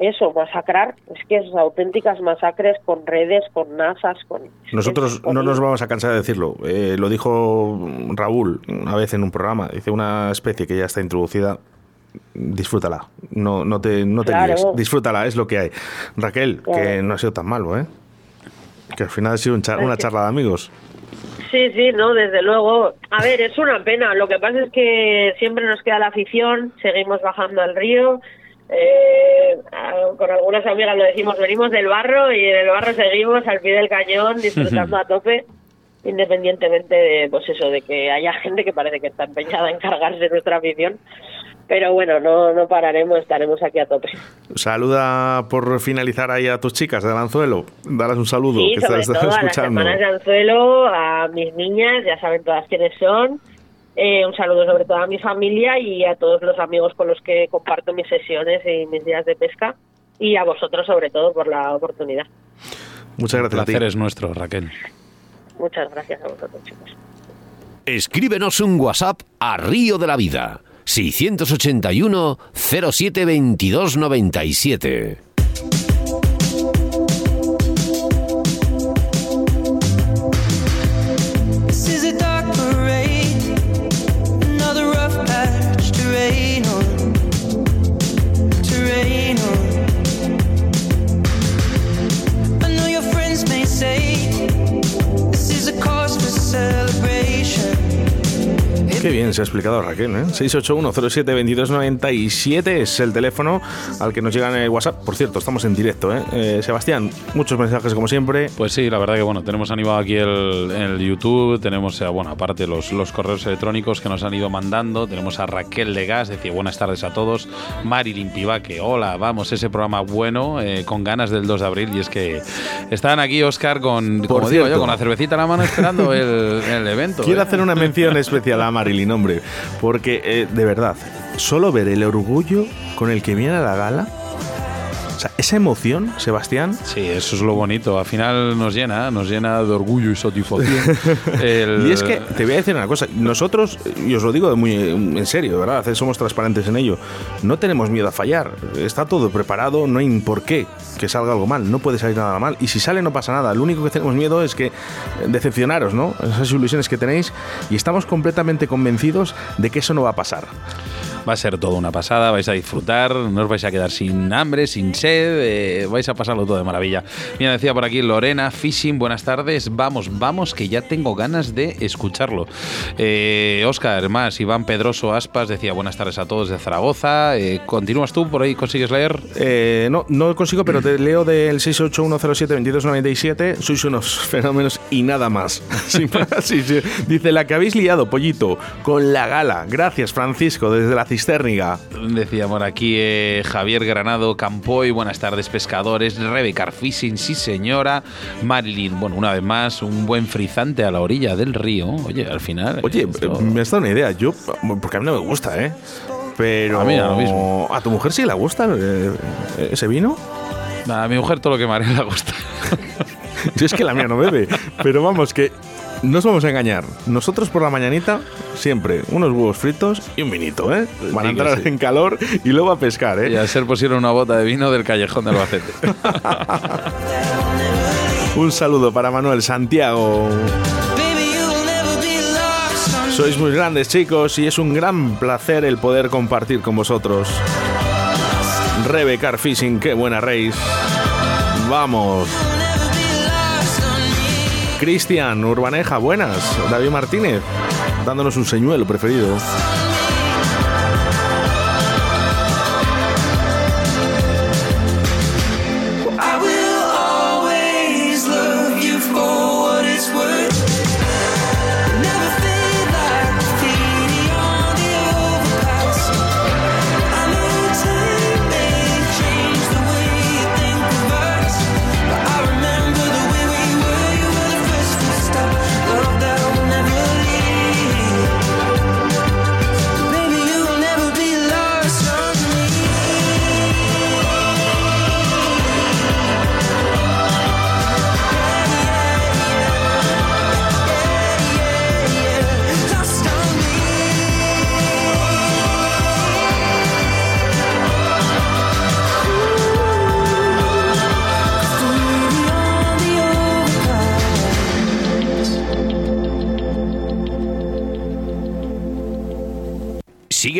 eso, masacrar, es que es auténticas masacres con redes, con nasas, con... Nosotros no nos vamos a cansar de decirlo, eh, lo dijo Raúl una vez en un programa, dice una especie que ya está introducida, disfrútala, no, no te, no te Claro. líes, disfrútala, es lo que hay. Raquel, que no ha sido tan malo, ¿eh? Que al final ha sido un char- una charla de amigos. Sí, sí, no, desde luego. A ver, es una pena. Lo que pasa es que siempre nos queda la afición, seguimos bajando al río. Eh, con algunas amigas lo decimos, venimos del barro y en el barro seguimos al pie del cañón disfrutando *laughs* a tope, independientemente de, pues eso, de que haya gente que parece que está empeñada en cargarse de nuestra afición. Pero bueno, no, no pararemos, estaremos aquí a tope. Saluda por finalizar ahí a tus chicas de Lanzuelo. Dales un saludo, Sí, que sobre estás, todo estás a las escuchando. hermanas de Anzuelo, a mis niñas, ya saben todas quiénes son. Eh, un saludo sobre todo a mi familia y a todos los amigos con los que comparto mis sesiones y mis días de pesca. Y a vosotros sobre todo por la oportunidad. Muchas El gracias a ti. placer es nuestro, Raquel. Muchas gracias a vosotros, chicos. Escríbenos un WhatsApp a Río de la Vida. 681 07 22 97. Qué bien se ha explicado Raquel, ¿eh? 681-07-2297 es el teléfono al que nos llegan en el WhatsApp. Por cierto, estamos en directo, ¿eh? Eh, Sebastián, muchos mensajes como siempre. Pues sí, la verdad que bueno, tenemos animado aquí el, el YouTube, tenemos, eh, bueno, aparte los, los correos electrónicos que nos han ido mandando, tenemos a Raquel Legas, decía buenas tardes a todos, Marilyn Pivaque, hola, vamos, ese programa bueno, eh, con ganas del 2 de abril, y es que están aquí, Oscar, con, Por como digo yo, con la cervecita en la mano esperando el, el evento. Quiero ¿eh? hacer una mención especial a Marilyn, hombre, porque eh, de verdad, solo ver el orgullo con el que viene a la gala, o sea, esa emoción, Sebastián, Sí, eso es lo bonito. Al final nos llena, nos llena de orgullo y satisfacción. *laughs* El- Y es que te voy a decir una cosa, nosotros, y os lo digo muy en serio, verdad, somos transparentes en ello, no tenemos miedo a fallar, está todo preparado, no hay por qué que salga algo mal, no puede salir nada mal, y si sale no pasa nada, lo único que tenemos miedo es que eh, decepcionaros, ¿no? Esas ilusiones que tenéis, y estamos completamente convencidos de que eso no va a pasar. Va a ser todo una pasada, vais a disfrutar, no os vais a quedar sin hambre, sin sed, eh, vais a pasarlo todo de maravilla. Mira, decía por aquí Lorena Fishing, buenas tardes, vamos, vamos, que ya tengo ganas de escucharlo. Eh, Oscar, más, Iván Pedroso Aspas decía buenas tardes a todos de Zaragoza. Eh, ¿Continúas tú por ahí? ¿Consigues leer? Eh, no, no consigo, pero te leo del 681072297. Sois unos fenómenos y nada más. *laughs* Dice la que habéis liado, pollito, con la gala. Gracias, Francisco, desde la cisterniga. Decía por aquí eh, Javier Granado Campoy, buenas tardes pescadores, Rebeca Fishing, sí señora, Marilyn, bueno, una vez más, un buen frizante a la orilla del río, oye, al final... Oye, esto- eh, me has dado una idea. Yo, porque a mí no me gusta, ¿eh? Pero A mí lo mismo. ¿A tu mujer sí le gusta eh, ese vino? a mi mujer todo lo que me haré le gusta. *laughs* Si es que la mía no bebe. Pero vamos, que no nos vamos a engañar. Nosotros por la mañanita, siempre unos huevos fritos y un vinito, ¿eh? Para Sí que entrar sí. en calor y luego a pescar, ¿eh? y a ser posible una bota de vino del callejón del Albacete. *laughs* Un saludo para Manuel Santiago. Sois muy grandes, chicos, y es un gran placer el poder compartir con vosotros. Rebecar Fishing, qué buena race. Vamos. Cristian Urbaneja, buenas. David Martínez, dándonos un señuelo preferido.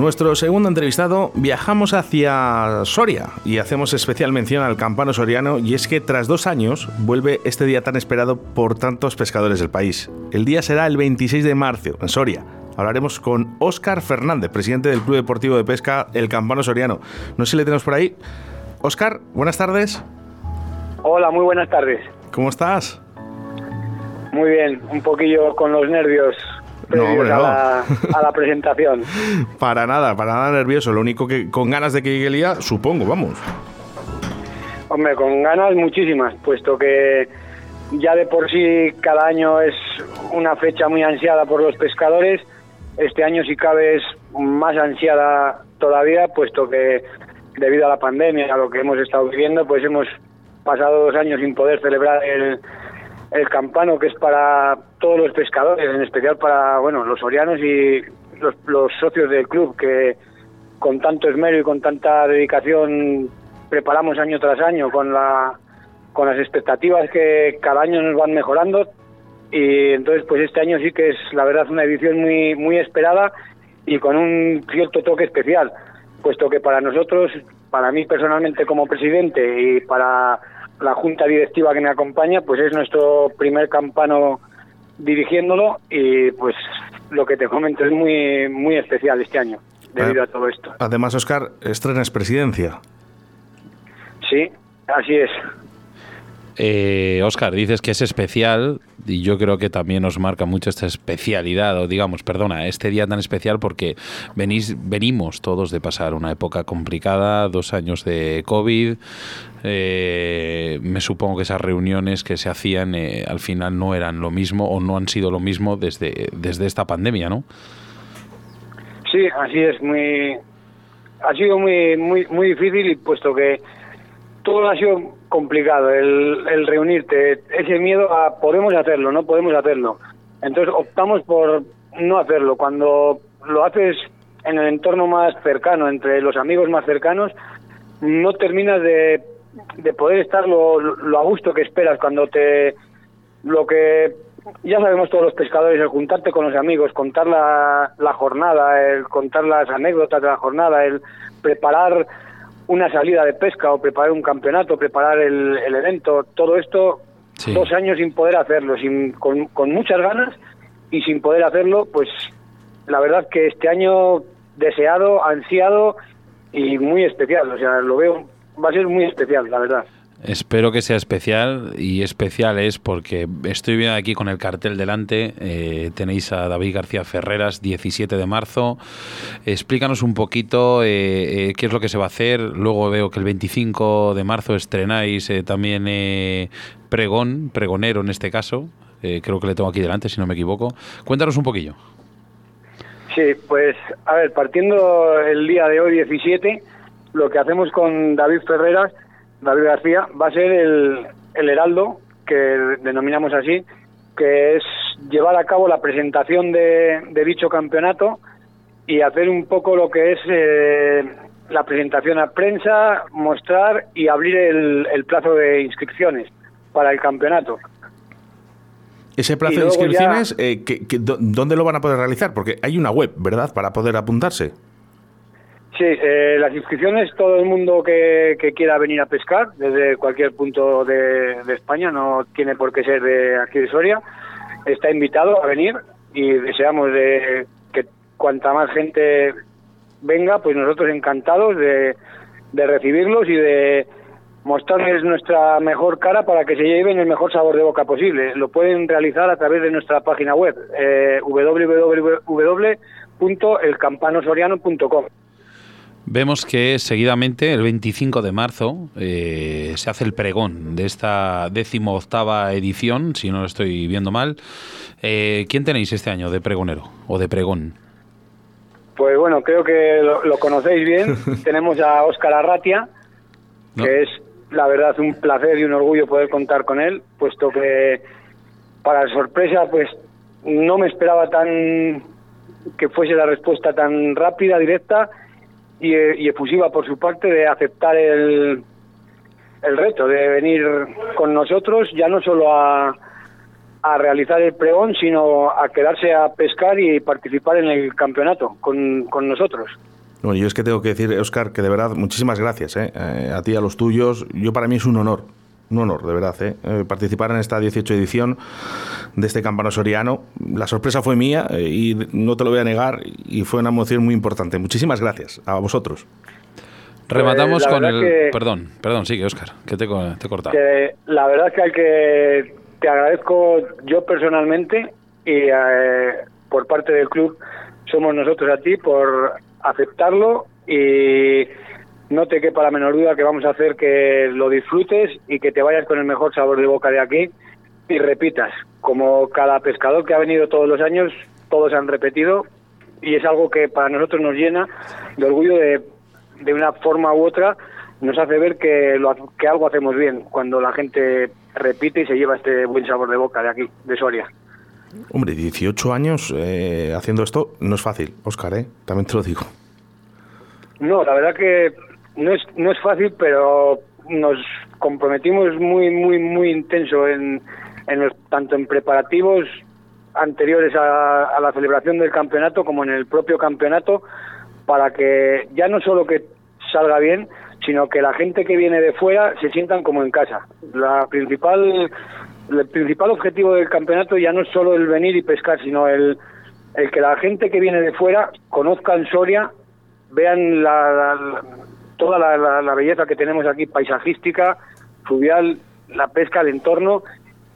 Nuestro segundo entrevistado viajamos hacia Soria y hacemos especial mención al campano soriano y es que tras dos años vuelve este día tan esperado por tantos pescadores del país. El día será el 26 de marzo en Soria. Hablaremos con Óscar Fernández, presidente del Club Deportivo de Pesca El Campano Soriano. No sé si le tenemos por ahí. Óscar, buenas tardes. Hola, muy buenas tardes. ¿Cómo estás? Muy bien, un poquillo con los nervios No, hombre, a, no. la, a la presentación. *laughs* Para nada, para nada nervioso. Lo único que con ganas de que llegue el día, supongo, vamos. Hombre, con ganas muchísimas, puesto que ya de por sí cada año es una fecha muy ansiada por los pescadores. Este año, si cabe, es más ansiada todavía, puesto que debido a la pandemia, a lo que hemos estado viviendo, pues hemos pasado dos años sin poder celebrar el, el campano, que es para todos los pescadores, en especial para bueno los sorianos y los, los socios del club, que con tanto esmero y con tanta dedicación preparamos año tras año con la con las expectativas que cada año nos van mejorando. Y entonces pues este año sí que es la verdad una edición muy muy esperada y con un cierto toque especial puesto que para nosotros para mí personalmente como presidente y para la junta directiva que me acompaña pues es nuestro primer campano dirigiéndolo y pues lo que te comento es muy muy especial este año debido Ah. a todo esto Además, Óscar, estrenas presidencia. sí así es Eh, Oscar, dices que es especial y yo creo que también nos marca mucho esta especialidad, o digamos, perdona, este día tan especial porque venís, venimos todos de pasar una época complicada, dos años de COVID. eh, me supongo que esas reuniones que se hacían eh, al final no eran lo mismo o no han sido lo mismo desde, desde esta pandemia, ¿no? Sí, así es, muy ha sido muy muy muy difícil y puesto que todo ha sido complicado el, el reunirte, ese miedo a podemos hacerlo, no podemos hacerlo. Entonces optamos por no hacerlo. Cuando lo haces en el entorno más cercano, entre los amigos más cercanos, no terminas de, de poder estar lo, lo a gusto que esperas cuando te lo que ya sabemos todos los pescadores, el juntarte con los amigos, contar la, la jornada, el contar las anécdotas de la jornada, el preparar una salida de pesca o preparar un campeonato, preparar el, el evento, todo esto, Sí. dos años sin poder hacerlo, sin, con, con muchas ganas y sin poder hacerlo, pues la verdad que este año deseado, ansiado y muy especial, o sea, lo veo, va a ser muy especial, la verdad. Espero que sea especial y especial es porque estoy viendo aquí con el cartel delante, eh, tenéis a David García Ferreras, 17 de marzo. Explícanos un poquito eh, eh, qué es lo que se va a hacer. Luego veo que el 25 de marzo estrenáis eh, también eh, Pregón, Pregonero en este caso. Creo que le tengo aquí delante, si no me equivoco. Cuéntanos un poquillo. Sí, pues a ver, partiendo el día de hoy 17, lo que hacemos con David Ferreras, David García, va a ser el, el Heraldo, que denominamos así, que es llevar a cabo la presentación de, de dicho campeonato y hacer un poco lo que es eh, la presentación a prensa, mostrar y abrir el, el plazo de inscripciones para el campeonato. Ese plazo de ya- inscripciones, eh, ¿qué- qué- dó- ¿dónde lo van a poder realizar? Porque hay una web, ¿verdad? Para poder apuntarse. Sí, eh, las inscripciones, todo el mundo que, que quiera venir a pescar, desde cualquier punto de, España, no tiene por qué ser de aquí de Soria, está invitado a venir y deseamos de que cuanta más gente venga, pues nosotros encantados de, de recibirlos y de mostrarles nuestra mejor cara para que se lleven el mejor sabor de boca posible. Lo pueden realizar a través de nuestra página web, eh, www.elcampanosoriano.com. Vemos que seguidamente, el 25 de marzo, eh, se hace el pregón de esta décimo octava edición, si no lo estoy viendo mal. Eh, ¿Quién tenéis este año de pregonero o de pregón? Pues bueno, creo que lo, lo conocéis bien. *laughs* Tenemos a Óscar Arratia, No. que es la verdad un placer y un orgullo poder contar con él, puesto que para sorpresa, pues no me esperaba tan que fuese la respuesta tan rápida, directa y, y efusiva por su parte de aceptar el, el reto de venir con nosotros, ya no solo a, a realizar el pregón, sino a quedarse a pescar y participar en el campeonato con, con nosotros. Bueno, yo es que tengo que decir, Oscar, que de verdad, muchísimas gracias ¿eh? Eh, a ti, a los tuyos. Yo para mí es un honor, un honor, de verdad, ¿eh? Eh, participar en esta 18 edición de este campano soriano. La sorpresa fue mía eh, y no te lo voy a negar y fue una emoción muy importante. Muchísimas gracias a vosotros. Rematamos la con el... que- Perdón, perdón, sigue, Oscar, que te, te he cortado. Que la verdad es que al que te agradezco yo personalmente y eh, por parte del club somos nosotros a ti por aceptarlo y no te quepa la menor duda que vamos a hacer que lo disfrutes y que te vayas con el mejor sabor de boca de aquí y repitas. Como cada pescador que ha venido todos los años, todos han repetido y es algo que para nosotros nos llena de orgullo de, de una forma u otra nos hace ver que, lo, que algo hacemos bien cuando la gente repite y se lleva este buen sabor de boca de aquí, de Soria. Hombre, 18 años eh, haciendo esto no es fácil, Oscar, ¿eh? también te lo digo. No, la verdad que no es, no es fácil, pero nos comprometimos muy, muy, muy intenso en, en los- tanto en preparativos anteriores a, a la celebración del campeonato como en el propio campeonato para que ya no solo que salga bien, sino que la gente que viene de fuera se sientan como en casa. La principal, el principal objetivo del campeonato ya no es solo el venir y pescar, sino el, el que la gente que viene de fuera conozcan Soria, vean la, la- toda la, la- belleza que tenemos aquí, paisajística, fluvial, la pesca, el entorno,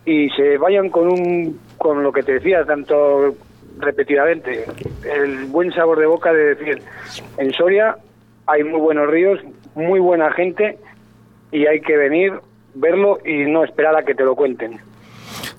y se vayan con un con lo que te decía tanto repetidamente, el buen sabor de boca de decir, en Soria hay muy buenos ríos, muy buena gente, y hay que venir, verlo y no esperar a que te lo cuenten.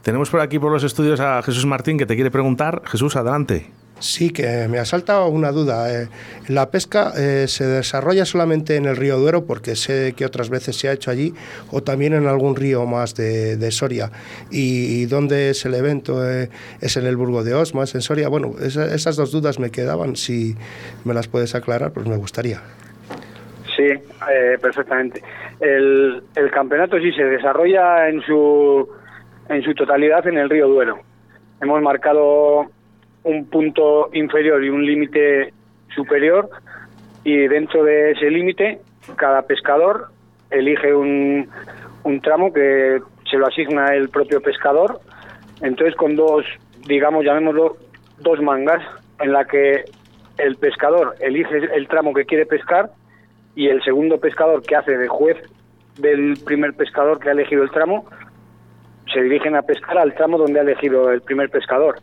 Tenemos por aquí por los estudios a Jesús Martín que te quiere preguntar. Jesús, adelante. Sí, que me asalta una duda. eh, ¿La pesca eh, se desarrolla solamente en el río Duero, porque sé que otras veces se ha hecho allí, o también en algún río más de, de Soria? ¿Y, y dónde es el evento? Eh, ¿Es en el Burgo de Osma? ¿Es en Soria? Bueno, esa- esas dos dudas me quedaban. Si me las puedes aclarar, pues me gustaría. Sí, eh, perfectamente. El, el campeonato sí se desarrolla en su, en su totalidad en el río Duero. Hemos marcado un punto inferior y un límite superior y dentro de ese límite cada pescador elige un, un tramo que se lo asigna el propio pescador. Entonces con dos, digamos, llamémoslo, dos mangas en la que el pescador elige el tramo que quiere pescar y el segundo pescador que hace de juez del primer pescador que ha elegido el tramo se dirigen a pescar al tramo donde ha elegido el primer pescador.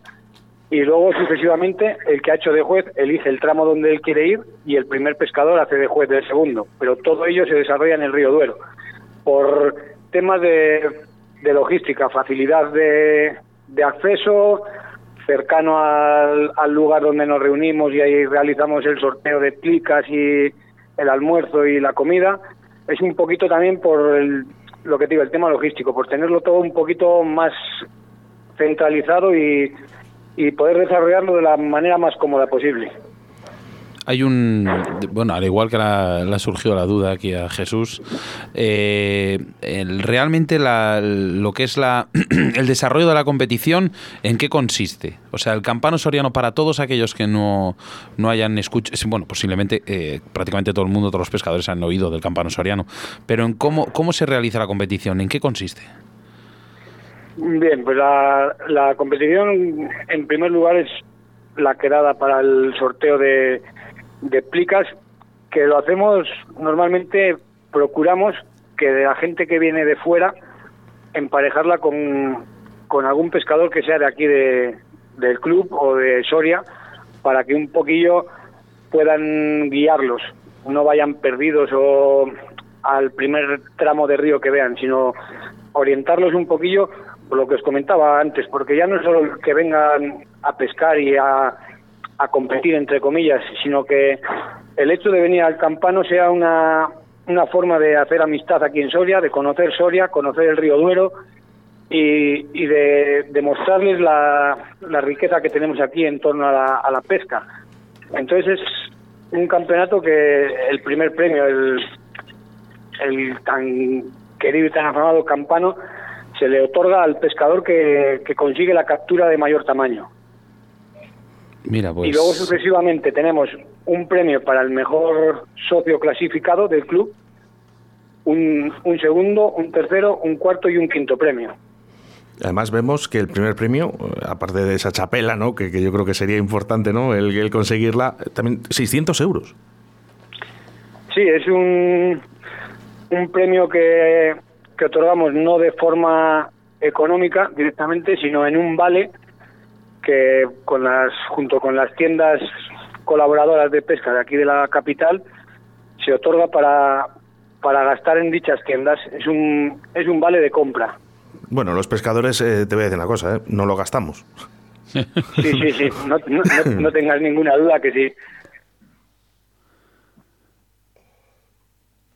Y luego sucesivamente el que ha hecho de juez elige el tramo donde él quiere ir y el primer pescador hace de juez del segundo. Pero todo ello se desarrolla en el río Duero. Por temas de, de logística, facilidad de, de acceso, cercano al, al lugar donde nos reunimos y ahí realizamos el sorteo de plicas y el almuerzo y la comida, es un poquito también por el- lo que te digo, el tema logístico, por tenerlo todo un poquito más centralizado y, y poder desarrollarlo de la manera más cómoda posible. Hay un. Bueno, al igual que le ha surgido la duda aquí a Jesús, eh, realmente la- lo que es la, *clears throat* el desarrollo de la competición, ¿en qué consiste? O sea, el campano soriano para todos aquellos que no, no hayan escuchado. Bueno, posiblemente eh, prácticamente todo el mundo, todos los pescadores han oído del campano soriano, pero en cómo, cómo se realiza la competición, ¿en qué consiste? Bien, pues la, la competición en primer lugar es la quedada para el sorteo de, de plicas, que lo hacemos normalmente, procuramos que de la gente que viene de fuera, emparejarla con, con algún pescador que sea de aquí de, del club o de Soria, para que un poquillo puedan guiarlos, no vayan perdidos o al primer tramo de río que vean, sino orientarlos un poquillo por lo que os comentaba antes, porque ya no es solo que vengan a pescar y a, a competir, entre comillas, sino que el hecho de venir al campano sea una, una forma de hacer amistad aquí en Soria, de conocer Soria, conocer el río Duero y, y de, de mostrarles la, riqueza que tenemos aquí en torno a la, a la pesca. Entonces es un campeonato que el primer premio, el, el tan querido y tan afamado campano, se le otorga al pescador que, que consigue la captura de mayor tamaño. Mira, pues. Y luego sucesivamente tenemos un premio para el mejor socio clasificado del club, un, un segundo, un tercero, un cuarto y un quinto premio. Además vemos que el primer premio, eh, aparte de esa chapela, ¿no? que, que yo creo que sería importante ¿no? el, el conseguirla, eh, también 600 euros. Sí, es un, un premio que, que otorgamos no de forma económica directamente, sino en un vale que con las junto con las tiendas colaboradoras de pesca de aquí de la capital se otorga para para gastar en dichas tiendas. Es un es un vale de compra. Bueno, los pescadores, eh, te voy a decir una cosa, ¿eh? no lo gastamos. Sí, sí, sí. No, no, no- no tengas ninguna duda que sí.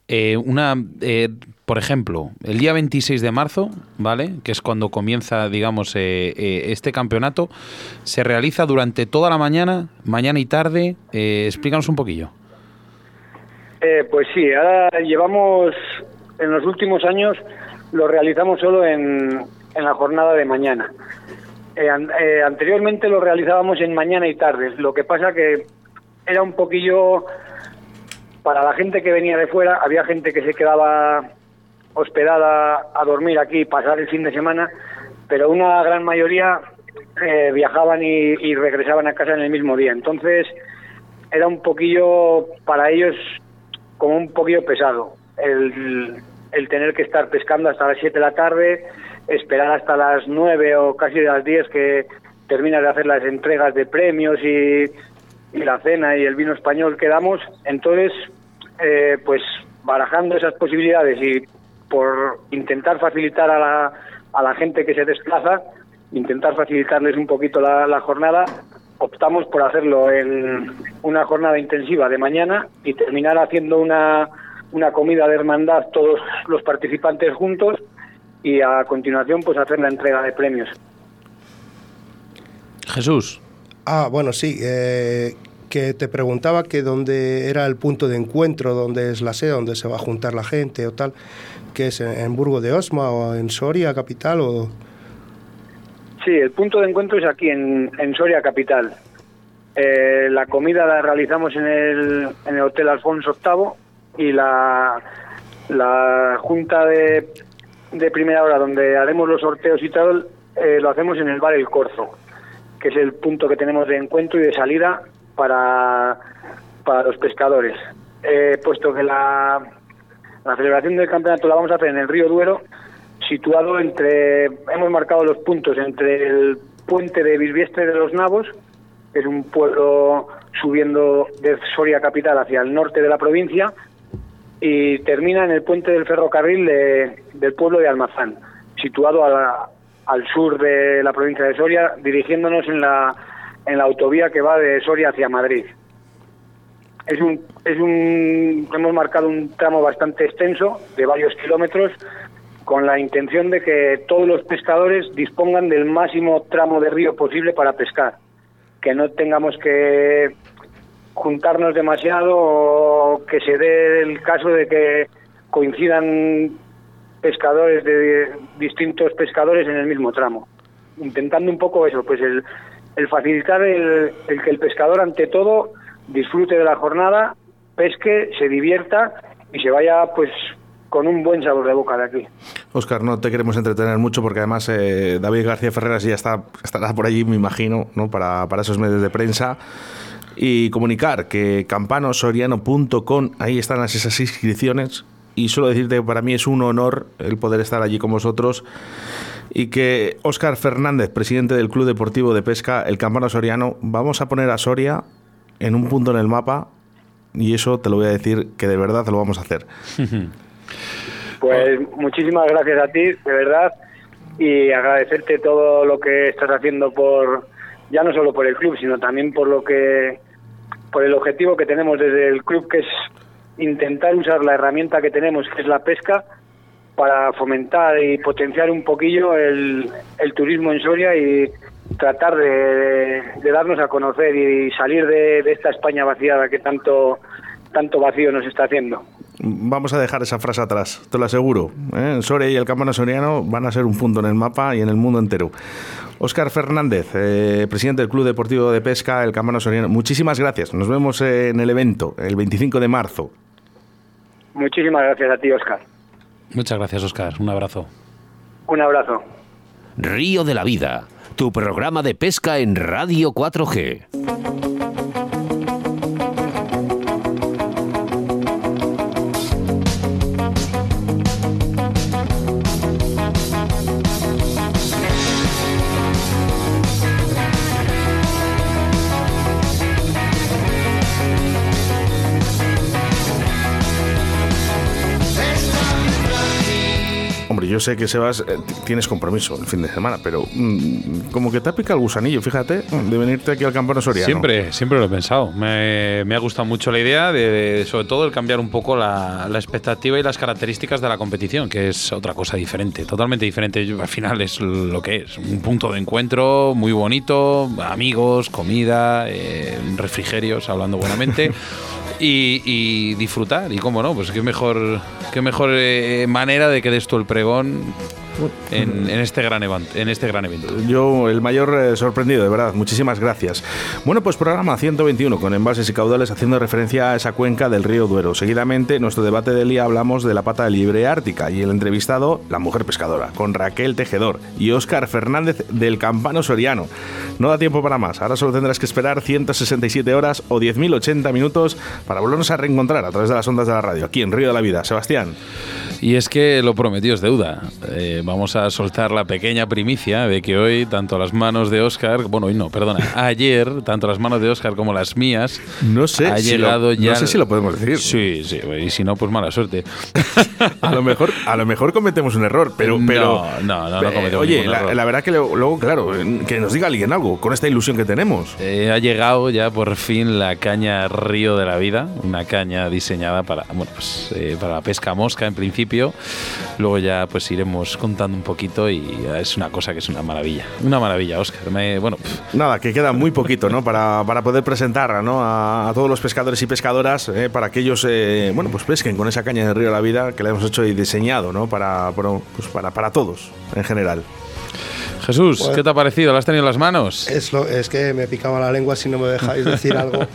Eh, una, eh, por ejemplo, el día 26 de marzo, ¿vale? Que es cuando comienza, digamos, eh, eh, este campeonato, se realiza durante toda la mañana, mañana y tarde. Eh, explícanos un poquillo. Eh, pues sí, ahora llevamos, en los últimos años, lo realizamos solo en, en la jornada de mañana. An- anteriormente lo realizábamos en mañana y tarde, lo que pasa que era un poquillo, para la gente que venía de fuera, había gente que se quedaba hospedada a dormir aquí pasar el fin de semana, pero una gran mayoría eh, viajaban y, regresaban a casa en el mismo día. Entonces era un poquillo para ellos como un poquillo pesado el, tener que estar pescando hasta las 7 de la tarde, esperar hasta las 9 o casi las 10 que terminas de hacer las entregas de premios y, y la cena y el vino español que damos. Entonces, eh, pues barajando esas posibilidades y por intentar facilitar a la, a la gente que se desplaza, intentar facilitarles un poquito la, la jornada, optamos por hacerlo en una jornada intensiva de mañana y terminar haciendo una, una comida de hermandad todos los participantes juntos y a continuación pues hacer la entrega de premios. Jesús. Ah, bueno, sí. eh, que te preguntaba que dónde era el punto de encuentro, dónde es la sede, dónde se va a juntar la gente o tal, que es en, Burgo de Osma o en Soria, capital, o... Sí, el punto de encuentro es aquí en, en Soria Capital. Eh, la comida la realizamos en el, en el Hotel Alfonso VIII y la, la junta de, de primera hora donde haremos los sorteos y tal, eh, lo hacemos en el bar El Corzo, que es el punto que tenemos de encuentro y de salida para, para los pescadores. Eh, puesto que la, la celebración del campeonato la vamos a hacer en el río Duero, situado entre, hemos marcado los puntos entre el puente de Bisbiestre de los Navos, que es un pueblo subiendo de Soria capital hacia el norte de la provincia, y termina en el puente del ferrocarril de- del pueblo de Almazán, situado a la- al sur de la provincia de Soria, dirigiéndonos en la, en la autovía que va de Soria hacia Madrid. Es un, es un, hemos marcado un tramo bastante extenso, de varios kilómetros, con la intención de que todos los pescadores dispongan del máximo tramo de río posible para pescar, que no tengamos que juntarnos demasiado o que se dé el caso de que coincidan pescadores de distintos pescadores en el mismo tramo, intentando un poco eso, pues el, el facilitar el, el que el pescador ante todo disfrute de la jornada, pesque, se divierta y se vaya pues con un buen sabor de boca de aquí. Oscar, no te queremos entretener mucho porque además eh, David García Ferreras ya está, estará por allí, me imagino, ¿no? para, para esos medios de prensa. Y comunicar que campanosoriano.com, ahí están las, esas inscripciones. Y solo decirte que para mí es un honor el poder estar allí con vosotros. Y que Óscar Fernández, presidente del Club Deportivo de Pesca, el Campano Soriano, vamos a poner a Soria en un punto en el mapa. Y eso te lo voy a decir que de verdad lo vamos a hacer. *laughs* Pues muchísimas gracias a ti, de verdad, y agradecerte todo lo que estás haciendo por, ya no solo por el club, sino también por lo que, por el objetivo que tenemos desde el club, que es intentar usar la herramienta que tenemos, que es la pesca, para fomentar y potenciar un poquillo el, el turismo en Soria y tratar de, de darnos a conocer y salir de, de esta España vaciada que tanto, tanto vacío nos está haciendo. Vamos a dejar esa frase atrás, te lo aseguro. ¿eh? Soria y el Campano Soriano van a ser un punto en el mapa y en el mundo entero. Óscar Fernández, eh, presidente del Club Deportivo de Pesca, el Campano Soriano, muchísimas gracias. Nos vemos eh, en el evento, el 25 de marzo. Muchísimas gracias a ti, Oscar. Muchas gracias, Oscar. Un abrazo. Un abrazo. Río de la Vida, tu programa de pesca en Radio 4G. Yo sé que Sebas eh, tienes compromiso el fin de semana, pero mm, como que te ha picado el gusanillo, fíjate, de venirte aquí al Campano Soriano. Siempre, siempre lo he pensado. Me, me ha gustado mucho la idea de, de, sobre todo, el cambiar un poco la, la expectativa y las características de la competición, que es otra cosa diferente, totalmente diferente. Yo, al final es lo que es, un punto de encuentro muy bonito, amigos, comida, eh, refrigerios, hablando buenamente. *laughs* Y, y disfrutar, y cómo no, pues qué mejor, qué mejor eh, manera de que des tú el pregón um, en, en este gran event- en este gran evento. Yo, el mayor eh, sorprendido, de verdad. Muchísimas gracias. Bueno, pues programa 121 con envases y caudales haciendo referencia a esa cuenca del río Duero. Seguidamente, en nuestro debate del día hablamos de la pata de libre ártica y el entrevistado, la mujer pescadora, con Raquel Tejedor y Óscar Fernández del Campano Soriano. No da tiempo para más. Ahora solo tendrás que esperar 167 horas o 10.080 minutos para volvernos a reencontrar a través de las ondas de la radio, aquí en Río de la Vida. Sebastián. Y es que lo prometido es deuda. Eh, vamos a soltar la pequeña primicia de que hoy, tanto las manos de Oscar, bueno, hoy no, perdona, ayer, tanto las manos de Oscar como las mías, No sé, ha si llegado lo, ya. no sé si lo podemos decir. Sí, sí, y si no, pues mala suerte. *laughs* A lo mejor, a lo mejor cometemos un error, pero, No, pero no, no, no eh, cometemos Oye, ningún la, error. la verdad que luego, claro, que nos diga alguien algo con esta ilusión que tenemos. Eh, ha llegado ya por fin la caña Río de la Vida, una caña diseñada para, bueno, pues, eh, para la pesca mosca en principio. Luego ya pues iremos un poquito y eh, es una cosa que es una maravilla. Una maravilla, Oscar. Me- bueno, Nada, que queda muy poquito, ¿no? Para, para poder presentar ¿no? a, todos los pescadores y pescadoras, eh, para que ellos, eh, bueno, pues pesquen con esa caña de río de la vida que le hemos hecho y diseñado, ¿no? Para, pues para, para todos, en general. Jesús, Bueno. ¿qué te ha parecido? ¿Lo has tenido en las manos? Es, lo, es que me picaba la lengua si no me dejáis decir *laughs* algo,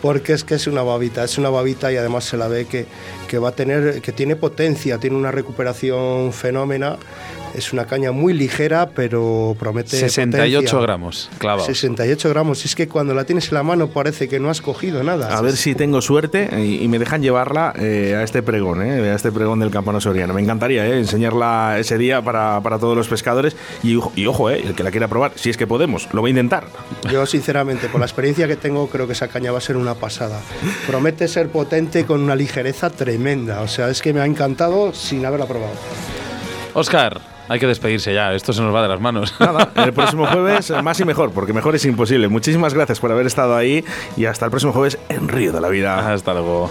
porque es que es una babita, es una babita y además se la ve que, que va a tener, que tiene potencia, tiene una recuperación fenómena. Es una caña muy ligera, pero promete 68 potencia. gramos clavados. 68 gramos. Es que cuando la tienes en la mano parece que no has cogido nada. A ver si tengo suerte y, y me dejan llevarla eh, a este pregón, eh, a este pregón del Campano Soriano. Me encantaría eh, enseñarla ese día para, para todos los pescadores. Y, ojo- y ojo, eh, el que la quiera probar, si es que podemos, lo voy a intentar. Yo, sinceramente, por la experiencia que tengo, creo que esa caña va a ser una pasada. Promete ser potente con una ligereza tremenda. O sea, es que me ha encantado sin haberla probado. Oscar, hay que despedirse ya. Esto se nos va de las manos. Nada, *laughs* el próximo jueves más y mejor, porque mejor es imposible. Muchísimas gracias por haber estado ahí y hasta el próximo jueves en Río de la Vida. Hasta luego.